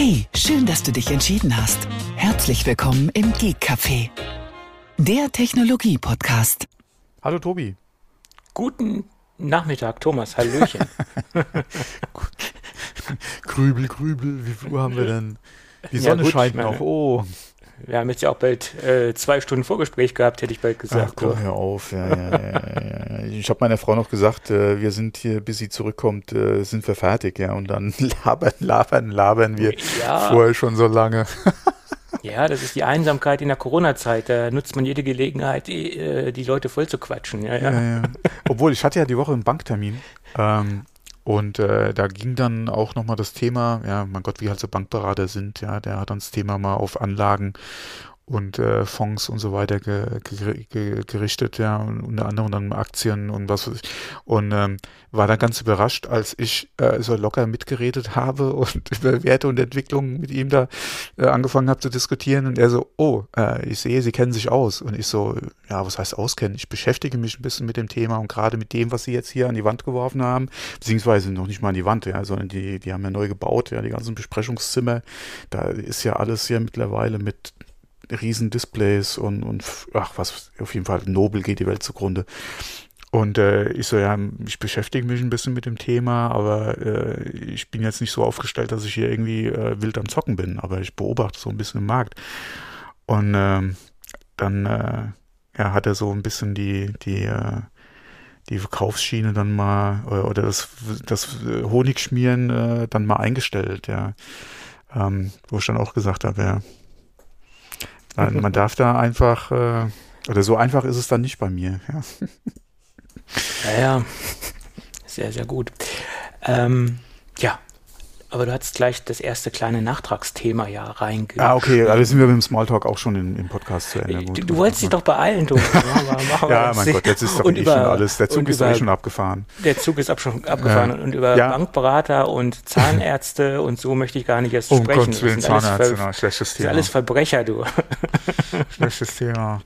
Hey, schön, dass du dich entschieden hast. Herzlich willkommen im Geek Café, der Technologie-Podcast. Hallo Tobi. Guten Nachmittag, Thomas. Hallöchen. grübel, grübel. Wie viel Uhr haben wir denn? Die Sonne ja, gut, scheint noch. Oh. Wir haben jetzt ja auch bald äh, zwei Stunden Vorgespräch gehabt, hätte ich bald gesagt. Ach, komm, hör auf. Ja, ja, ja, ich habe meiner Frau noch gesagt, äh, wir sind hier, bis sie zurückkommt, äh, sind wir fertig. Ja, und dann labern, labern, labern wir vorher schon so lange. Ja, das ist die Einsamkeit in der Corona-Zeit. Da nutzt man jede Gelegenheit, die, äh, die Leute voll zu quatschen. Ja, ja. ja, Obwohl, ich hatte ja die Woche einen Banktermin. Ähm, und äh, da ging dann auch nochmal das Thema, ja, mein Gott, wie halt so Bankberater sind, ja, der hat dann das Thema mal auf Anlagen und äh, Fonds und so weiter ge, ge, ge, gerichtet, ja, und unter anderem dann Aktien und was weiß ich. Und ähm, war dann ganz überrascht, als ich äh, so locker mitgeredet habe und über Werte und Entwicklungen mit ihm da äh, angefangen habe zu diskutieren und er so, oh, äh, ich sehe, Sie kennen sich aus. Und ich so, ja, was heißt auskennen? Ich beschäftige mich ein bisschen mit dem Thema und gerade mit dem, was Sie jetzt hier an die Wand geworfen haben, beziehungsweise noch nicht mal an die Wand, ja, sondern die, die haben ja neu gebaut, ja, die ganzen Besprechungszimmer, da ist ja alles ja mittlerweile mit Riesendisplays und, und ach was, auf jeden Fall nobel geht die Welt zugrunde. Und äh, ich so, ja, ich beschäftige mich ein bisschen mit dem Thema, aber äh, ich bin jetzt nicht so aufgestellt, dass ich hier irgendwie äh, wild am Zocken bin, aber ich beobachte so ein bisschen im Markt. Und ähm, dann äh, ja, hat er so ein bisschen die, die, äh, die Verkaufsschiene dann mal oder, oder das, das Honigschmieren äh, dann mal eingestellt, ja. Ähm, wo ich dann auch gesagt habe, ja, man, man darf da einfach, äh, oder so einfach ist es dann nicht bei mir. Ja, ja, ja. sehr, sehr gut. Ähm, ja, aber du hattest gleich das erste kleine Nachtragsthema ja reingeschrieben. Ah, okay, also sind wir mit dem Smalltalk auch schon in, im Podcast zu Ende. Gut, du, du wolltest dich doch beeilen, du. ja, mein Gott, jetzt ist doch eh über, schon alles. Der Zug ist über, eh schon abgefahren. Der Zug ist ab, schon abgefahren. Ja. Und über ja. Bankberater und Zahnärzte und so möchte ich gar nicht erst um sprechen. Gottes Willen, Zahnärzte, na, schlechtes Thema. Das ist alles Verbrecher, du. schlechtes Thema.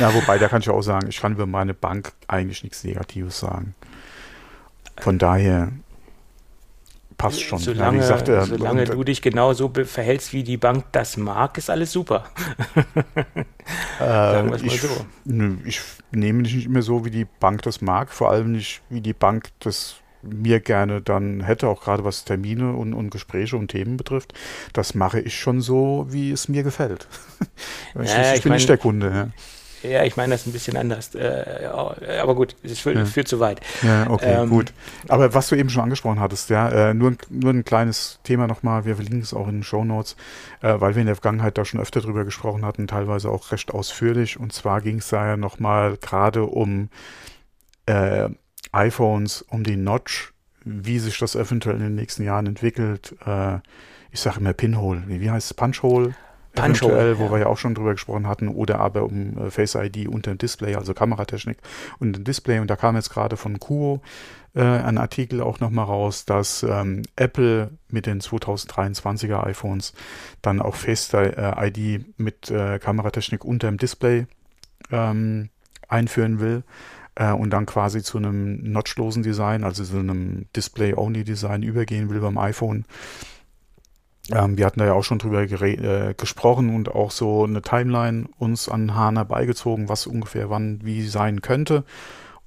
Ja, wobei, da kann ich auch sagen, ich kann über meine Bank eigentlich nichts Negatives sagen. Von daher, passt schon. Solange, ja, gesagt, äh, solange du dich genauso verhältst, wie die Bank das mag, ist alles super. äh, ich, so. nö, ich nehme nicht mehr so, wie die Bank das mag, vor allem nicht, wie die Bank das mir gerne dann hätte, auch gerade was Termine und, und Gespräche und Themen betrifft. Das mache ich schon so, wie es mir gefällt. ich, ja, ich, ich bin mein, nicht der Kunde. Ja. Ja, ich meine das ein bisschen anders. Äh, aber gut, es führt, ja. führt zu weit. Ja, okay, ähm, gut. Aber was du eben schon angesprochen hattest, ja, äh, nur, nur ein kleines Thema nochmal, wir verlinken es auch in den Show Notes, äh, weil wir in der Vergangenheit da schon öfter drüber gesprochen hatten, teilweise auch recht ausführlich. Und zwar ging es da ja nochmal gerade um iPhones, um die Notch, wie sich das eventuell in den nächsten Jahren entwickelt. Ich sage immer Pinhole, wie, wie heißt es? Punchhole? Eventuell, wo ja. wir ja auch schon drüber gesprochen hatten, oder aber um äh, Face ID unter dem Display, also Kameratechnik und dem Display. Und da kam jetzt gerade von Kuo äh, ein Artikel auch nochmal raus, dass ähm, Apple mit den 2023er iPhones dann auch Face äh, ID mit äh, Kameratechnik unter dem Display ähm, einführen will äh, und dann quasi zu einem notchlosen Design, also zu einem Display-Only-Design übergehen will beim iPhone. Ähm, wir hatten da ja auch schon drüber äh, gesprochen und auch so eine Timeline uns an Hahn herbeigezogen, was ungefähr wann wie sein könnte.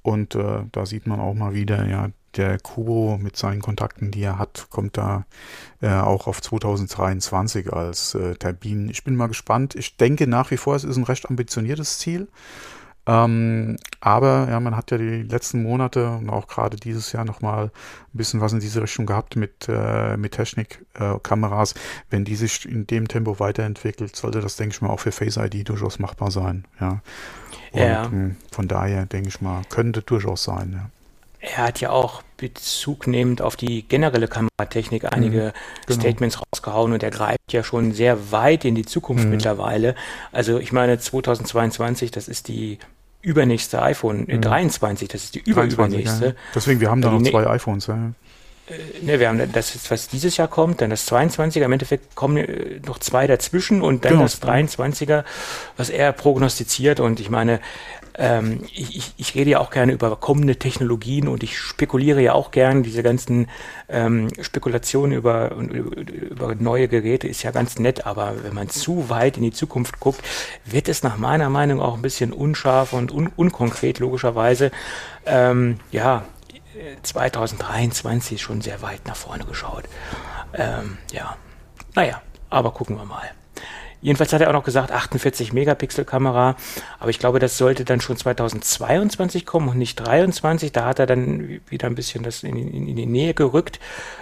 Und äh, da sieht man auch mal wieder, ja, der Kubo mit seinen Kontakten, die er hat, kommt da äh, auch auf 2023 als äh, Termin. Ich bin mal gespannt. Ich denke nach wie vor, es ist ein recht ambitioniertes Ziel. Ähm, aber ja, man hat ja die letzten Monate und auch gerade dieses Jahr nochmal ein bisschen was in diese Richtung gehabt mit, äh, mit Technik, äh. Wenn die sich in dem Tempo weiterentwickelt, sollte das, denke ich mal, auch für Face ID durchaus machbar sein. Ja. Und ja. Mh, hm, von daher, denke ich mal, könnte durchaus sein. Ja. Er hat ja auch Bezug nehmend auf die generelle Kameratechnik einige mhm, genau. Statements rausgehauen und er greift ja schon sehr weit in die Zukunft mhm. mittlerweile. Also ich meine 2022, das ist die übernächste iPhone, äh, mhm. 23, das ist die überübernächste. Ja. Deswegen, wir haben da noch zwei iPhones. Ja. Äh, ne, wir haben das, was dieses Jahr kommt, dann das 22er, im Endeffekt kommen äh, noch zwei dazwischen und dann genau. das 23er, was er prognostiziert. Und ich meine, ähm, ich, ich rede ja auch gerne über kommende Technologien und ich spekuliere ja auch gern, diese ganzen ähm, Spekulationen über, über neue Geräte ist ja ganz nett, aber wenn man zu weit in die Zukunft guckt, wird es nach meiner Meinung auch ein bisschen unscharf und un unkonkret, logischerweise. Ähm, ja, 2023 schon sehr weit nach vorne geschaut. Ähm, ja, naja, aber gucken wir mal. Jedenfalls hat er auch noch gesagt, 48 Megapixel Kamera, aber ich glaube, das sollte dann schon 2022 kommen und nicht 23. Da hat er dann wieder ein bisschen das in, in, in die Nähe gerückt.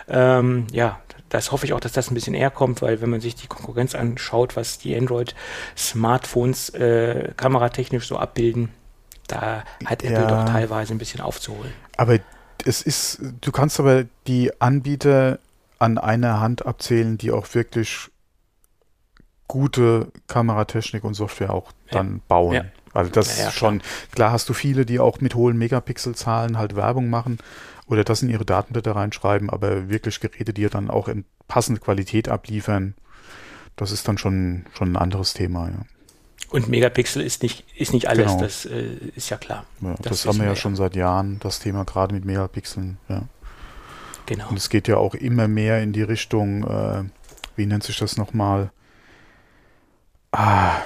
Ähm, ja, das hoffe ich auch, dass das ein bisschen eher kommt, weil wenn man sich die Konkurrenz anschaut, was die Android-Smartphones äh, kameratechnisch so abbilden, da hat Apple ja, doch teilweise ein bisschen aufzuholen. Aber es ist, du kannst aber die Anbieter an einer Hand abzählen, die auch wirklich gute Kameratechnik und Software auch dann ja. bauen. Ja. Also das ja, ist schon, klar hast du viele, die auch mit hohen Megapixelzahlen halt Werbung machen oder das in ihre Datenblätter reinschreiben, aber wirklich Geräte, die dann auch in passende Qualität abliefern, das ist dann schon, schon ein anderes Thema, ja. Und Megapixel ist nicht, ist nicht alles, genau. das äh, ist ja klar. Ja, das, das haben wir ja schon seit Jahren, das Thema gerade mit Megapixeln, ja. Genau. Und es geht ja auch immer mehr in die Richtung, äh, wie nennt sich das nochmal? Ah.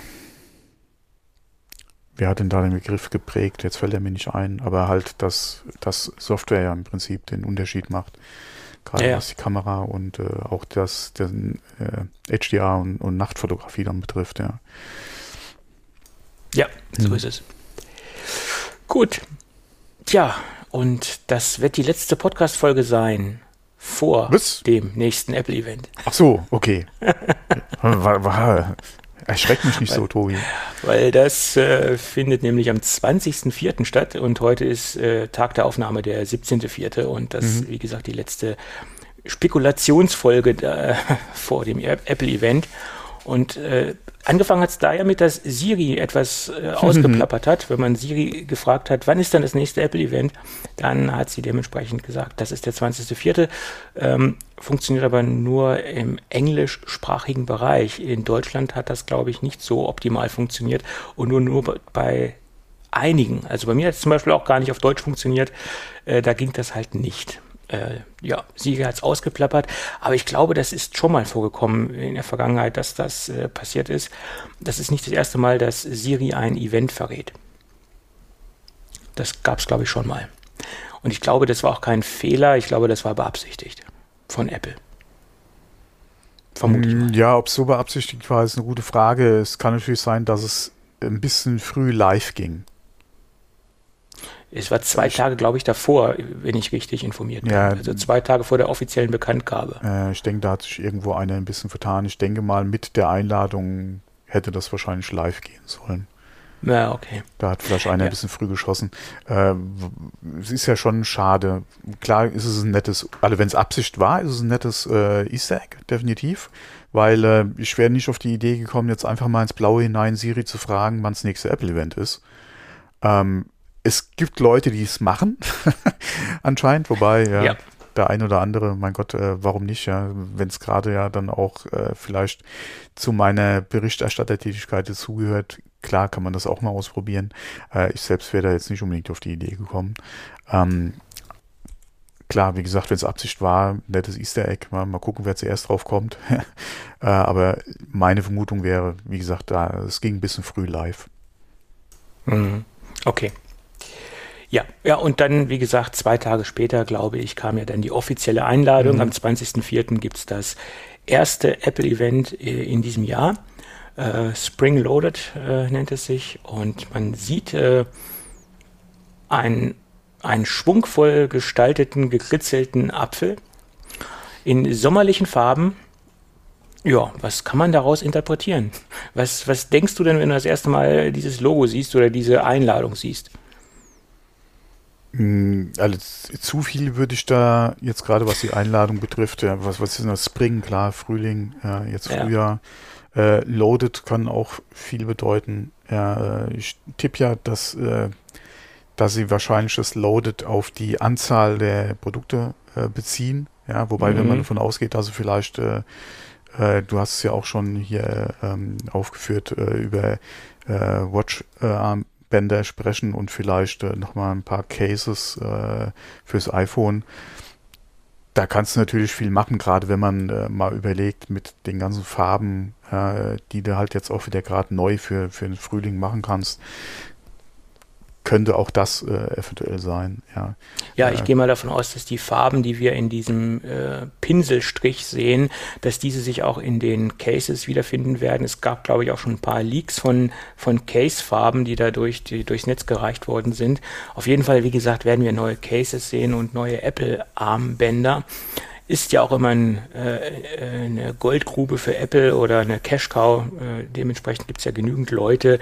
Wer hat denn da den Begriff geprägt? Jetzt fällt er mir nicht ein, aber halt, dass, dass Software ja im Prinzip den Unterschied macht. Gerade ja, was die Kamera und äh, auch das den, äh, HDR und, und Nachtfotografie dann betrifft, ja. Ja, so hm. ist es. Gut. Tja, und das wird die letzte Podcast-Folge sein vor Was? dem nächsten Apple-Event. Ach so, okay. Erschreckt mich nicht weil, so, Tobi. Weil das äh, findet nämlich am 20.04. statt und heute ist äh, Tag der Aufnahme der 17.04. und das, mhm. wie gesagt, die letzte Spekulationsfolge da, vor dem Apple-Event. Und äh, angefangen hat es da ja mit, dass Siri etwas äh, ausgeplappert hat. Wenn man Siri gefragt hat, wann ist dann das nächste Apple-Event, dann hat sie dementsprechend gesagt, das ist der 20.04. Ähm, funktioniert aber nur im englischsprachigen Bereich. In Deutschland hat das, glaube ich, nicht so optimal funktioniert und nur, nur bei einigen. Also bei mir hat es zum Beispiel auch gar nicht auf Deutsch funktioniert. Äh, da ging das halt nicht äh, ja, Sieger hat es ausgeplappert. Aber ich glaube, das ist schon mal vorgekommen in der Vergangenheit, dass das äh, passiert ist. Das ist nicht das erste Mal, dass Siri ein Event verrät. Das gab es, glaube ich, schon mal. Und ich glaube, das war auch kein Fehler. Ich glaube, das war beabsichtigt von Apple. Vermutlich. Mm, ja, ob es so beabsichtigt war, ist eine gute Frage. Es kann natürlich sein, dass es ein bisschen früh live ging. Es war zwei Tage, glaube ich, davor, wenn ich richtig informiert bin. Ja, also zwei Tage vor der offiziellen Bekanntgabe. Äh, ich denke, da hat sich irgendwo einer ein bisschen vertan. Ich denke mal, mit der Einladung hätte das wahrscheinlich live gehen sollen. Ja, okay. Da hat vielleicht einer ja. ein bisschen früh geschossen. Äh, es ist ja schon schade. Klar ist es ein nettes, also wenn es Absicht war, ist es ein nettes äh, Easter Egg, definitiv. Weil äh, ich wäre nicht auf die Idee gekommen, jetzt einfach mal ins Blaue hinein Siri zu fragen, wann das nächste Apple-Event ist. Ähm, es gibt Leute, die es machen, anscheinend, wobei ja, ja, der ein oder andere, mein Gott, äh, warum nicht, ja, wenn es gerade ja dann auch äh, vielleicht zu meiner Berichterstattertätigkeit dazugehört, klar kann man das auch mal ausprobieren. Äh, ich selbst wäre da jetzt nicht unbedingt auf die Idee gekommen. Ähm, klar, wie gesagt, wenn es Absicht war, nettes Easter Egg, mal, mal gucken, wer zuerst drauf kommt. äh, aber meine Vermutung wäre, wie gesagt, da es ging ein bisschen früh live. Mhm. Okay. Ja, ja, und dann, wie gesagt, zwei Tage später, glaube ich, kam ja dann die offizielle Einladung. Mhm. Am 20.04. gibt's das erste Apple-Event äh, in diesem Jahr. Äh, Spring Loaded äh, nennt es sich. Und man sieht äh, einen, einen schwungvoll gestalteten, gekritzelten Apfel in sommerlichen Farben. Ja, was kann man daraus interpretieren? Was, was denkst du denn, wenn du das erste Mal dieses Logo siehst oder diese Einladung siehst? Hm, also zu viel würde ich da jetzt gerade, was die Einladung betrifft, ja, was, was ist das? Spring, klar, Frühling, ja, jetzt Frühjahr. Ja. Äh, loaded kann auch viel bedeuten. Ja, äh, ich tippe ja, dass, äh, dass sie wahrscheinlich das Loaded auf die Anzahl der Produkte äh, beziehen. Ja, wobei, mhm. wenn man mhm. davon ausgeht, sie vielleicht, äh, äh, du hast es ja auch schon hier ähm, aufgeführt, äh, über äh, Watch-Armbänder sprechen und vielleicht äh, nochmal ein paar Cases äh, fürs iPhone. Da kannst du natürlich viel machen, gerade wenn man äh, mal überlegt mit den ganzen Farben, äh, die du halt jetzt auch wieder gerade neu für, für den Frühling machen kannst könnte auch das äh, eventuell sein. Ja, ja ich äh, gehe mal davon aus, dass die Farben, die wir in diesem äh, Pinselstrich sehen, dass diese sich auch in den Cases wiederfinden werden. Es gab, glaube ich, auch schon ein paar Leaks von, von Case-Farben, die da durch, die durchs Netz gereicht worden sind. Auf jeden Fall, wie gesagt, werden wir neue Cases sehen und neue Apple-Armbänder ist ja auch immer ein, äh, eine Goldgrube für Apple oder eine Cash-Cow. Äh, dementsprechend gibt es ja genügend Leute,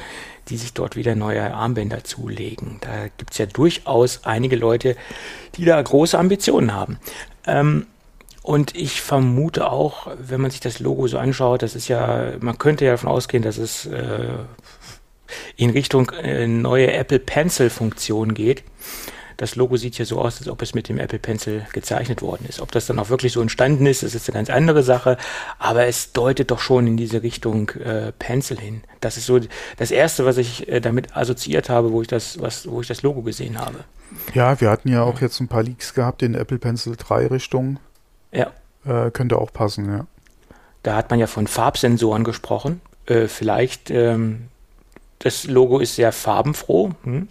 die sich dort wieder neue Armbänder zulegen. Da gibt es ja durchaus einige Leute, die da große Ambitionen haben. Ähm, und ich vermute auch, wenn man sich das Logo so anschaut, das ist ja, man könnte ja davon ausgehen, dass es äh, in Richtung äh, neue Apple Pencil Funktion geht. Das Logo sieht hier so aus, als ob es mit dem Apple Pencil gezeichnet worden ist. Ob das dann auch wirklich so entstanden ist, das ist eine ganz andere Sache. Aber es deutet doch schon in diese Richtung äh, Pencil hin. Das ist so das erste, was ich äh, damit assoziiert habe, wo ich das, was, wo ich das Logo gesehen habe. Ja, wir hatten ja auch jetzt ein paar Leaks gehabt in Apple Pencil 3 Richtung. Ja. Äh, könnte auch passen, ja. Da hat man ja von Farbsensoren gesprochen. Äh, vielleicht ähm, das Logo ist sehr farbenfroh. Hm?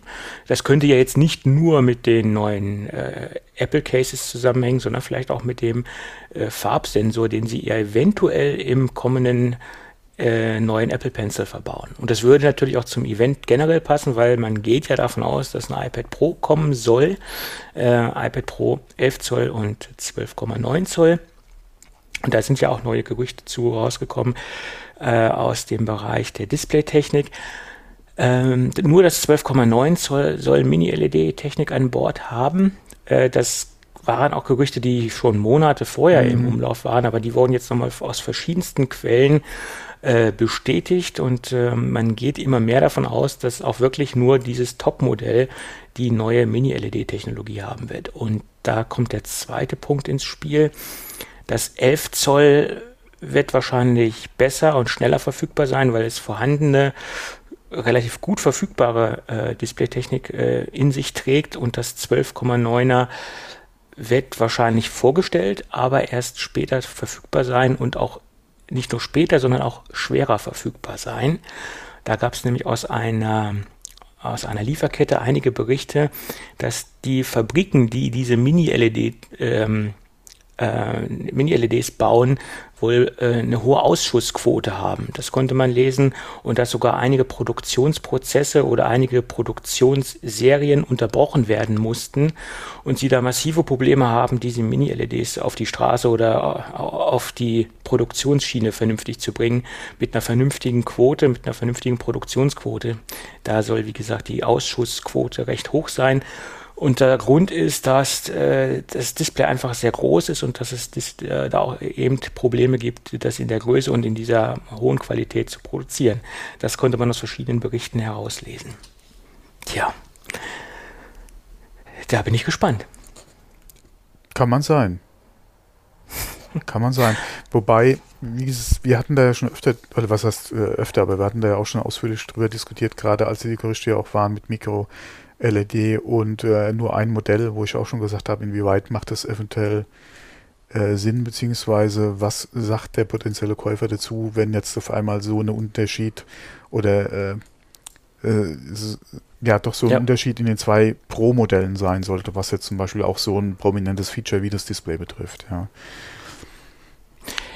Das könnte ja jetzt nicht nur mit den neuen äh, Apple Cases zusammenhängen, sondern vielleicht auch mit dem äh, Farbsensor, den sie ja eventuell im kommenden äh, neuen Apple Pencil verbauen. Und das würde natürlich auch zum Event generell passen, weil man geht ja davon aus, dass ein iPad Pro kommen soll. Äh, iPad Pro 11 Zoll und 12,9 Zoll. Und da sind ja auch neue Gerüchte zu rausgekommen äh, aus dem Bereich der Displaytechnik. Ähm, nur das 12,9 Zoll soll Mini-LED-Technik an Bord haben. Äh, das waren auch Gerüchte, die schon Monate vorher mhm. im Umlauf waren, aber die wurden jetzt nochmal aus verschiedensten Quellen äh, bestätigt und äh, man geht immer mehr davon aus, dass auch wirklich nur dieses Top-Modell die neue Mini-LED-Technologie haben wird. Und da kommt der zweite Punkt ins Spiel. Das 11 Zoll wird wahrscheinlich besser und schneller verfügbar sein, weil es vorhandene relativ gut verfügbare äh, Displaytechnik äh, in sich trägt und das 12,9er wird wahrscheinlich vorgestellt, aber erst später verfügbar sein und auch nicht nur später, sondern auch schwerer verfügbar sein. Da gab es nämlich aus einer aus einer Lieferkette einige Berichte, dass die Fabriken, die diese Mini-LED ähm, äh, Mini-LEDs bauen, wohl äh, eine hohe Ausschussquote haben. Das konnte man lesen und dass sogar einige Produktionsprozesse oder einige Produktionsserien unterbrochen werden mussten und sie da massive Probleme haben, diese Mini-LEDs auf die Straße oder auf die Produktionsschiene vernünftig zu bringen, mit einer vernünftigen Quote, mit einer vernünftigen Produktionsquote. Da soll, wie gesagt, die Ausschussquote recht hoch sein. Und der Grund ist, dass äh, das Display einfach sehr groß ist und dass es dis äh, da auch eben Probleme gibt, das in der Größe und in dieser hohen Qualität zu produzieren. Das konnte man aus verschiedenen Berichten herauslesen. Tja, da bin ich gespannt. Kann man sein. Kann man sein. Wobei, dieses, wir hatten da ja schon öfter, oder was heißt äh, öfter, aber wir hatten da ja auch schon ausführlich drüber diskutiert, gerade als die Gerüchte ja auch waren mit Mikro LED und äh, nur ein Modell, wo ich auch schon gesagt habe, inwieweit macht das eventuell äh, Sinn, beziehungsweise was sagt der potenzielle Käufer dazu, wenn jetzt auf einmal so ein Unterschied oder äh, äh ja doch so ein ja. Unterschied in den zwei Pro-Modellen sein sollte, was jetzt zum Beispiel auch so ein prominentes Feature wie das Display betrifft, ja.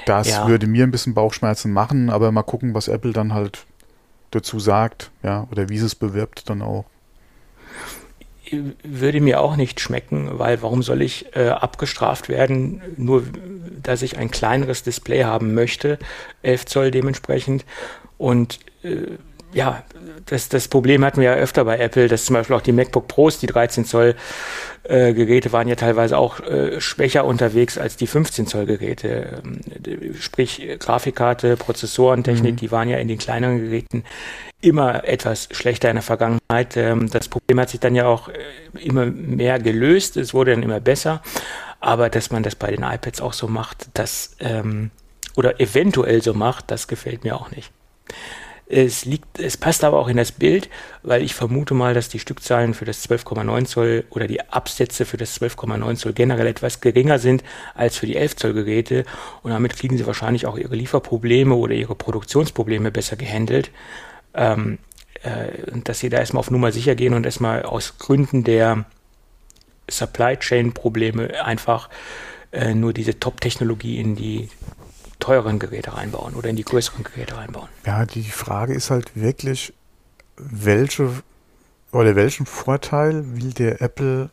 Das ja. würde mir ein bisschen Bauchschmerzen machen, aber mal gucken, was Apple dann halt dazu sagt, ja, oder wie sie es bewirbt dann auch würde mir auch nicht schmecken, weil warum soll ich äh, abgestraft werden, nur dass ich ein kleineres Display haben möchte, 11 Zoll dementsprechend. Und äh, ja, das, das Problem hatten wir ja öfter bei Apple, dass zum Beispiel auch die MacBook Pros, die 13 Zoll äh, Geräte waren ja teilweise auch äh, schwächer unterwegs als die 15 Zoll Geräte. Ähm, sprich, Grafikkarte, Prozessoren, Technik, mhm. die waren ja in den kleineren Geräten immer etwas schlechter in der Vergangenheit. Ähm, das Problem hat sich dann ja auch äh, immer mehr gelöst. Es wurde dann immer besser. Aber dass man das bei den iPads auch so macht, das ähm, oder eventuell so macht, das gefällt mir auch nicht. Es liegt, es passt aber auch in das Bild, weil ich vermute mal, dass die Stückzahlen für das 12,9 Zoll oder die Absätze für das 12,9 Zoll generell etwas geringer sind als für die 11 Zoll Geräte und damit kriegen sie wahrscheinlich auch ihre Lieferprobleme oder ihre Produktionsprobleme besser gehandelt. Ähm, äh, dass sie da erstmal auf Nummer sicher gehen und erstmal aus Gründen der Supply Chain Probleme einfach äh, nur diese Top-Technologie in die teureren Geräte reinbauen oder in die größeren Geräte reinbauen. Ja, die Frage ist halt wirklich, welche oder welchen Vorteil will der Apple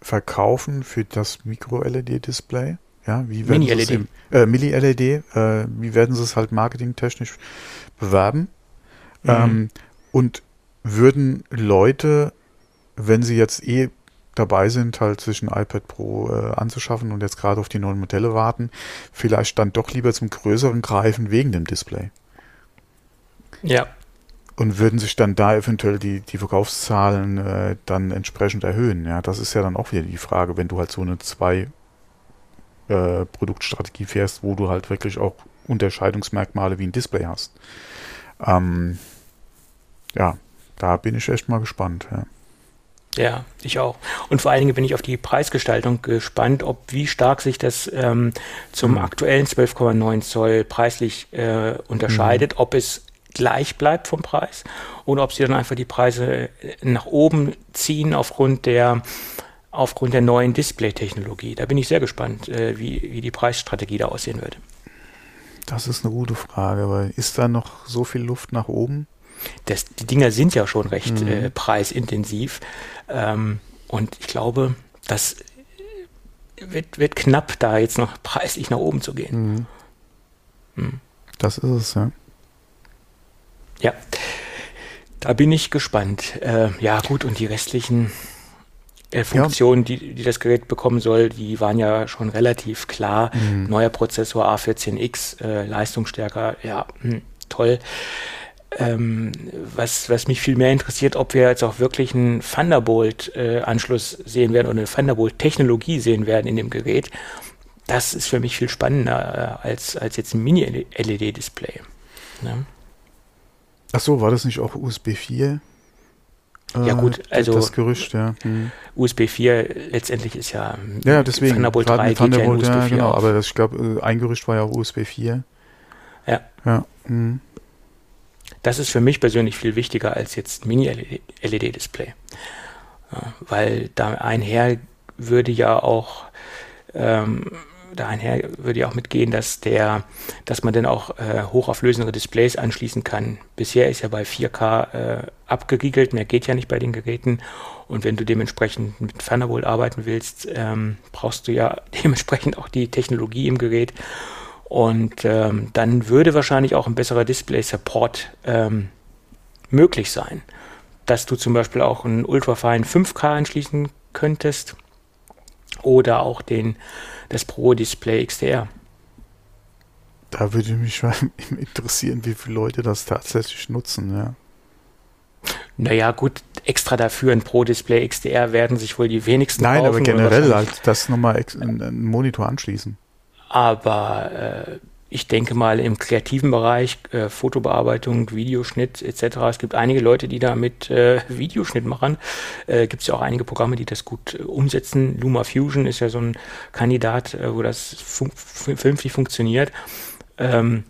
verkaufen für das Micro-LED-Display? Ja, wie werden Mini-LED. Äh, Mini-LED, äh, wie werden sie es halt marketingtechnisch bewerben? Mhm. Ähm, und würden Leute, wenn sie jetzt eh dabei sind, halt zwischen iPad Pro äh, anzuschaffen und jetzt gerade auf die neuen Modelle warten, vielleicht dann doch lieber zum größeren greifen wegen dem Display. Ja. Und würden sich dann da eventuell die, die Verkaufszahlen äh, dann entsprechend erhöhen. Ja, das ist ja dann auch wieder die Frage, wenn du halt so eine zwei äh, Produktstrategie fährst, wo du halt wirklich auch Unterscheidungsmerkmale wie ein Display hast. Ähm, ja, da bin ich echt mal gespannt. Ja. Ja, ich auch. Und vor allen Dingen bin ich auf die Preisgestaltung gespannt, ob wie stark sich das ähm, zum mhm. aktuellen 12,9 Zoll preislich äh, unterscheidet, mhm. ob es gleich bleibt vom Preis oder ob sie dann einfach die Preise nach oben ziehen aufgrund der aufgrund der neuen Display-Technologie. Da bin ich sehr gespannt, äh, wie, wie die Preisstrategie da aussehen wird. Das ist eine gute Frage, weil ist da noch so viel Luft nach oben? Das, die Dinger sind ja schon recht mhm. äh, preisintensiv. Ähm, und ich glaube, das wird, wird knapp, da jetzt noch preislich nach oben zu gehen. Mhm. Mhm. Das ist es, ja. Ja, da bin ich gespannt. Äh, ja, gut, und die restlichen äh, Funktionen, ja. die, die das Gerät bekommen soll, die waren ja schon relativ klar. Mhm. Neuer Prozessor A14X, äh, leistungsstärker, ja, mh, hm, toll. Ähm, was, was mich viel mehr interessiert, ob wir jetzt auch wirklich einen Thunderbolt-Anschluss äh, sehen werden oder eine Thunderbolt-Technologie sehen werden in dem Gerät. Das ist für mich viel spannender äh, als, als jetzt ein Mini-LED-Display. Ne? Ach so, war das nicht auch USB 4? Ja gut, äh, also das Gerücht, ja. Hm. USB 4 letztendlich ist ja, ja deswegen, Thunderbolt 3 Thunderbolt, ja, ja genau, auf. aber das, ich glaube, ein Gerücht war ja auch USB 4. Ja. Ja. Hm. Das ist für mich persönlich viel wichtiger als jetzt Mini-LED-Display. Weil da einher würde ja auch ähm, da einher würde ja auch mitgehen, dass der, dass man dann auch äh, hochauflösendere Displays anschließen kann. Bisher ist ja bei 4K äh, abgeriegelt, mehr geht ja nicht bei den Geräten. Und wenn du dementsprechend mit Thunderbolt arbeiten willst, ähm, brauchst du ja dementsprechend auch die Technologie im Gerät. Und ähm, dann würde wahrscheinlich auch ein besserer Display-Support ähm, möglich sein. Dass du zum Beispiel auch einen Ultrafine 5K anschließen könntest oder auch den, das Pro Display XDR. Da würde mich mal interessieren, wie viele Leute das tatsächlich nutzen, ja. Naja, gut, extra dafür ein Pro Display XDR werden sich wohl die wenigsten Nein, aber generell halt das nochmal einen Monitor anschließen. Aber äh, ich denke mal im kreativen Bereich, äh, Fotobearbeitung, Videoschnitt etc. Es gibt einige Leute, die da mit äh, Videoschnitt machen. Äh, gibt es ja auch einige Programme, die das gut äh, umsetzen. Luma Fusion ist ja so ein Kandidat, äh, wo das fun vernünftig funktioniert. Ähm,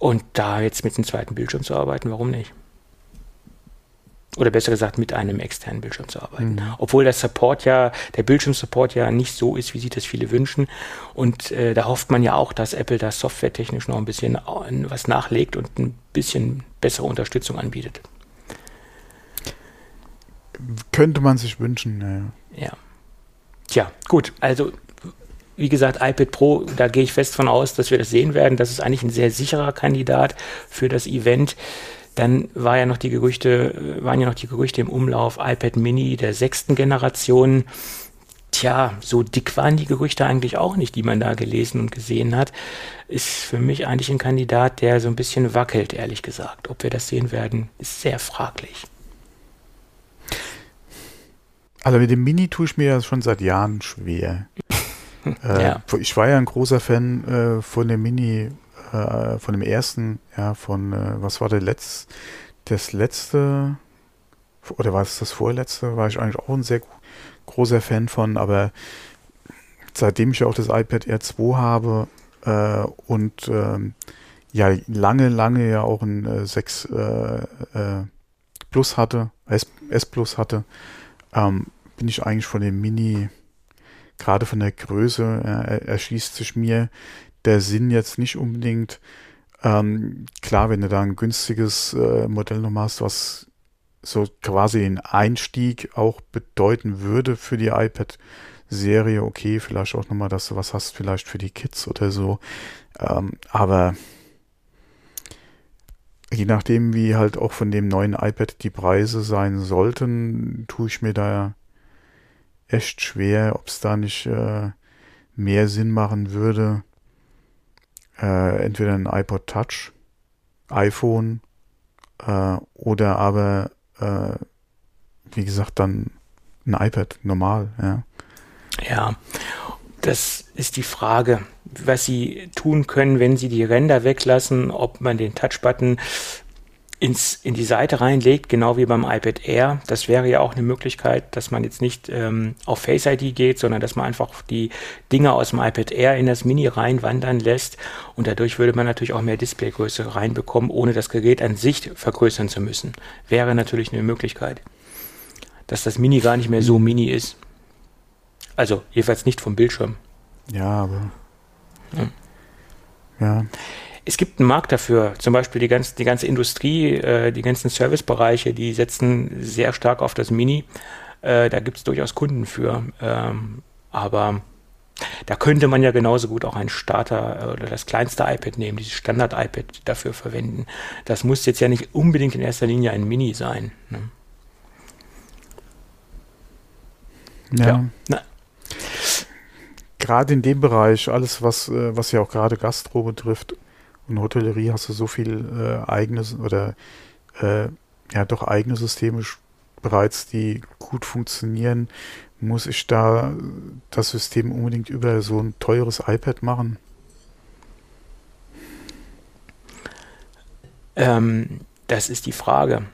und da jetzt mit dem zweiten Bildschirm zu arbeiten, warum nicht? Oder besser gesagt mit einem externen Bildschirm zu arbeiten. Mhm. Obwohl der Support ja, der Bildschirmsupport ja nicht so ist, wie sich das viele wünschen. Und äh, da hofft man ja auch, dass Apple da softwaretechnisch noch ein bisschen was nachlegt und ein bisschen bessere Unterstützung anbietet. Könnte man sich wünschen, naja. Ja. Tja, gut, also wie gesagt, iPad Pro, da gehe ich fest von aus, dass wir das sehen werden. Das ist eigentlich ein sehr sicherer Kandidat für das Event Dann war ja noch die Gerüchte, waren ja noch die Gerüchte im Umlauf iPad Mini der sechsten Generation. Tja, so dick waren die Gerüchte eigentlich auch nicht, die man da gelesen und gesehen hat. Ist für mich eigentlich ein Kandidat, der so ein bisschen wackelt, ehrlich gesagt. Ob wir das sehen werden, ist sehr fraglich. Also mit dem Mini tue ich mir ja schon seit Jahren schwer. äh, ja. Ich war ja ein großer Fan äh, von dem Mini, äh, von dem ersten, ja, von, äh, was war der letzte, das letzte, oder war es das vorletzte, war ich eigentlich auch ein sehr großer Fan von, aber seitdem ich auch das iPad Air 2 habe äh, und ähm, ja lange, lange ja auch ein 6 äh, Plus hatte, S, S Plus hatte, ähm, bin ich eigentlich von dem Mini, gerade von der Größe, äh, erschließt sich mir der Sinn jetzt nicht unbedingt. Ähm, klar, wenn du da ein günstiges äh, Modell noch hast, was so quasi den Einstieg auch bedeuten würde für die iPad-Serie, okay, vielleicht auch nochmal, dass du was hast, vielleicht für die Kids oder so. Ähm, aber je nachdem, wie halt auch von dem neuen iPad die Preise sein sollten, tue ich mir da echt schwer, ob es da nicht äh, mehr Sinn machen würde, äh, entweder ein iPod Touch, iPhone äh, oder aber, äh, wie gesagt, dann ein iPad normal, ja. Ja, das ist die Frage, was Sie tun können, wenn Sie die Ränder weglassen, ob man den Touchbutton ins, in die Seite reinlegt, genau wie beim iPad Air. Das wäre ja auch eine Möglichkeit, dass man jetzt nicht ähm, auf Face ID geht, sondern dass man einfach die Dinge aus dem iPad Air in das Mini reinwandern lässt. Und dadurch würde man natürlich auch mehr Displaygröße reinbekommen, ohne das Gerät an sich vergrößern zu müssen. Wäre natürlich eine Möglichkeit. Dass das Mini gar nicht mehr so mini ist. Also jedenfalls nicht vom Bildschirm. Ja, aber. Ja. ja es gibt einen Markt dafür. Zum Beispiel die, ganz, die ganze Industrie, äh, die ganzen Servicebereiche, die setzen sehr stark auf das Mini. Äh, da gibt es durchaus Kunden für. Ähm, aber da könnte man ja genauso gut auch ein Starter oder das kleinste iPad nehmen, dieses Standard-iPad dafür verwenden. Das muss jetzt ja nicht unbedingt in erster Linie ein Mini sein. Ne? Ja. ja. Gerade in dem Bereich, alles was, äh, was ja auch gerade Gastro betrifft, in Hotellerie hast du so viel äh, eigenes oder äh, ja doch eigene Systeme bereits, die gut funktionieren. Muss ich da das System unbedingt über so ein teures iPad machen? Ähm, das ist die Frage.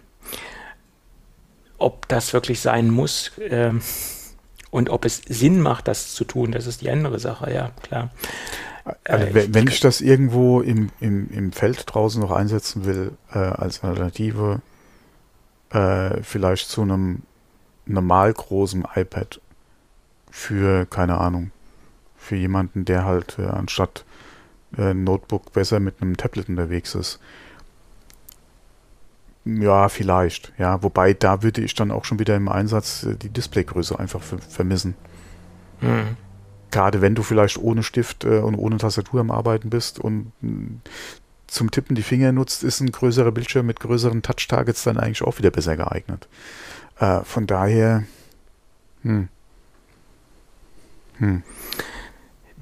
Ob das wirklich sein muss ähm, und ob es Sinn macht, das zu tun, das ist die andere Sache, ja, klar. Also äh, wenn, wenn ich das irgendwo im, im, im Feld draußen noch einsetzen will, äh, als Alternative, äh, vielleicht zu einem normal großen iPad für, keine Ahnung, für jemanden, der halt äh, anstatt äh, Notebook besser mit einem Tablet unterwegs ist. Ja, vielleicht, ja. Wobei da würde ich dann auch schon wieder im Einsatz äh, die Displaygröße einfach vermissen. Mhm gerade wenn du vielleicht ohne Stift äh, und ohne Tastatur am Arbeiten bist und mh, zum Tippen die Finger nutzt, ist ein größerer Bildschirm mit größeren Touch-Targets dann eigentlich auch wieder besser geeignet. Äh, von daher, hm. Hm.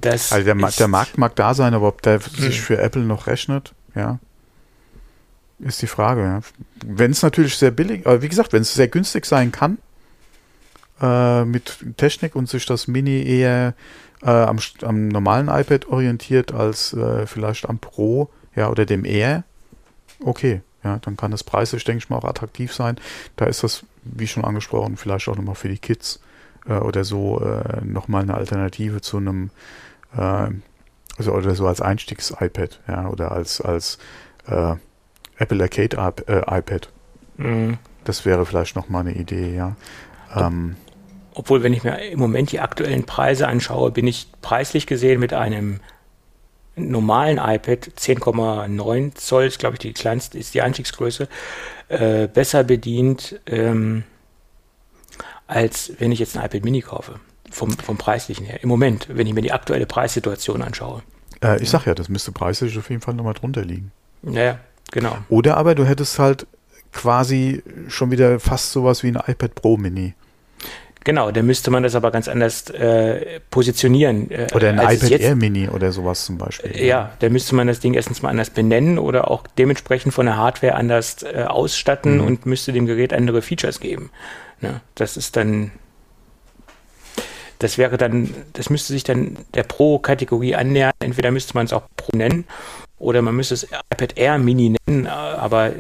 Das also der, der, Markt mag da sein, aber ob der hm. sich für Apple noch rechnet, ja, ist die Frage. Ja. Wenn es natürlich sehr billig, aber wie gesagt, wenn es sehr günstig sein kann, äh, mit Technik und sich das Mini eher äh, am, am, normalen iPad orientiert als äh, vielleicht am Pro ja, oder dem Air, okay, ja, dann kann das preislich, denke ich mal, auch attraktiv sein. Da ist das, wie schon angesprochen, vielleicht auch nochmal für die Kids äh, oder so äh, nochmal eine Alternative zu einem, äh, also oder so als Einstiegs-iPad, ja, oder als, als äh, Apple Arcade äh, iPad. Mhm. Das wäre vielleicht nochmal eine Idee, ja. Ähm, obwohl, wenn ich mir im Moment die aktuellen Preise anschaue, bin ich preislich gesehen mit einem normalen iPad 10,9 Zoll, ist glaube ich die kleinste, ist die Einstiegsgröße, äh, besser bedient, ähm, als wenn ich jetzt ein iPad Mini kaufe. Vom, vom preislichen her. Im Moment, wenn ich mir die aktuelle Preissituation anschaue. Äh, ich sag ja, das müsste preislich auf jeden Fall nochmal drunter liegen. Naja, genau. Oder aber du hättest halt quasi schon wieder fast sowas wie ein iPad Pro Mini. Genau, da müsste man das aber ganz anders äh, positionieren. Äh, oder ein iPad jetzt, Air Mini oder sowas zum Beispiel. Äh, ja, da müsste man das Ding erstens mal anders benennen oder auch dementsprechend von der Hardware anders äh, ausstatten mhm. und müsste dem Gerät andere Features geben. Ja, das ist dann, das wäre dann, das müsste sich dann der Pro-Kategorie annähern. Entweder müsste man es auch Pro nennen oder man müsste es iPad Air Mini nennen, aber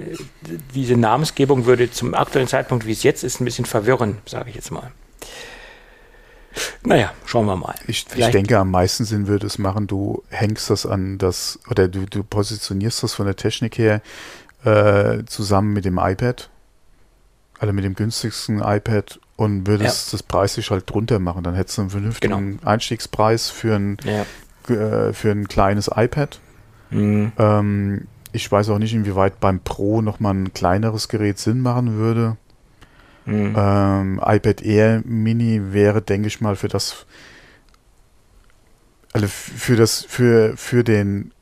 diese Namensgebung würde zum aktuellen Zeitpunkt, wie es jetzt ist, ein bisschen verwirren, sage ich jetzt mal. Naja, schauen wir mal. Ich, ich, denke, am meisten Sinn würde es machen, du hängst das an das, oder du, du positionierst das von der Technik her äh, zusammen mit dem iPad, also mit dem günstigsten iPad und würdest ja. das preislich halt drunter machen. Dann hättest du einen vernünftigen genau. Einstiegspreis für ein, ja. äh, für ein kleines iPad Mhm. Ähm, ich weiß auch nicht, inwieweit beim Pro nochmal ein kleineres Gerät Sinn machen würde. Mhm. Ähm, iPad Air Mini wäre, denke ich mal, für das, also für das, für, für den,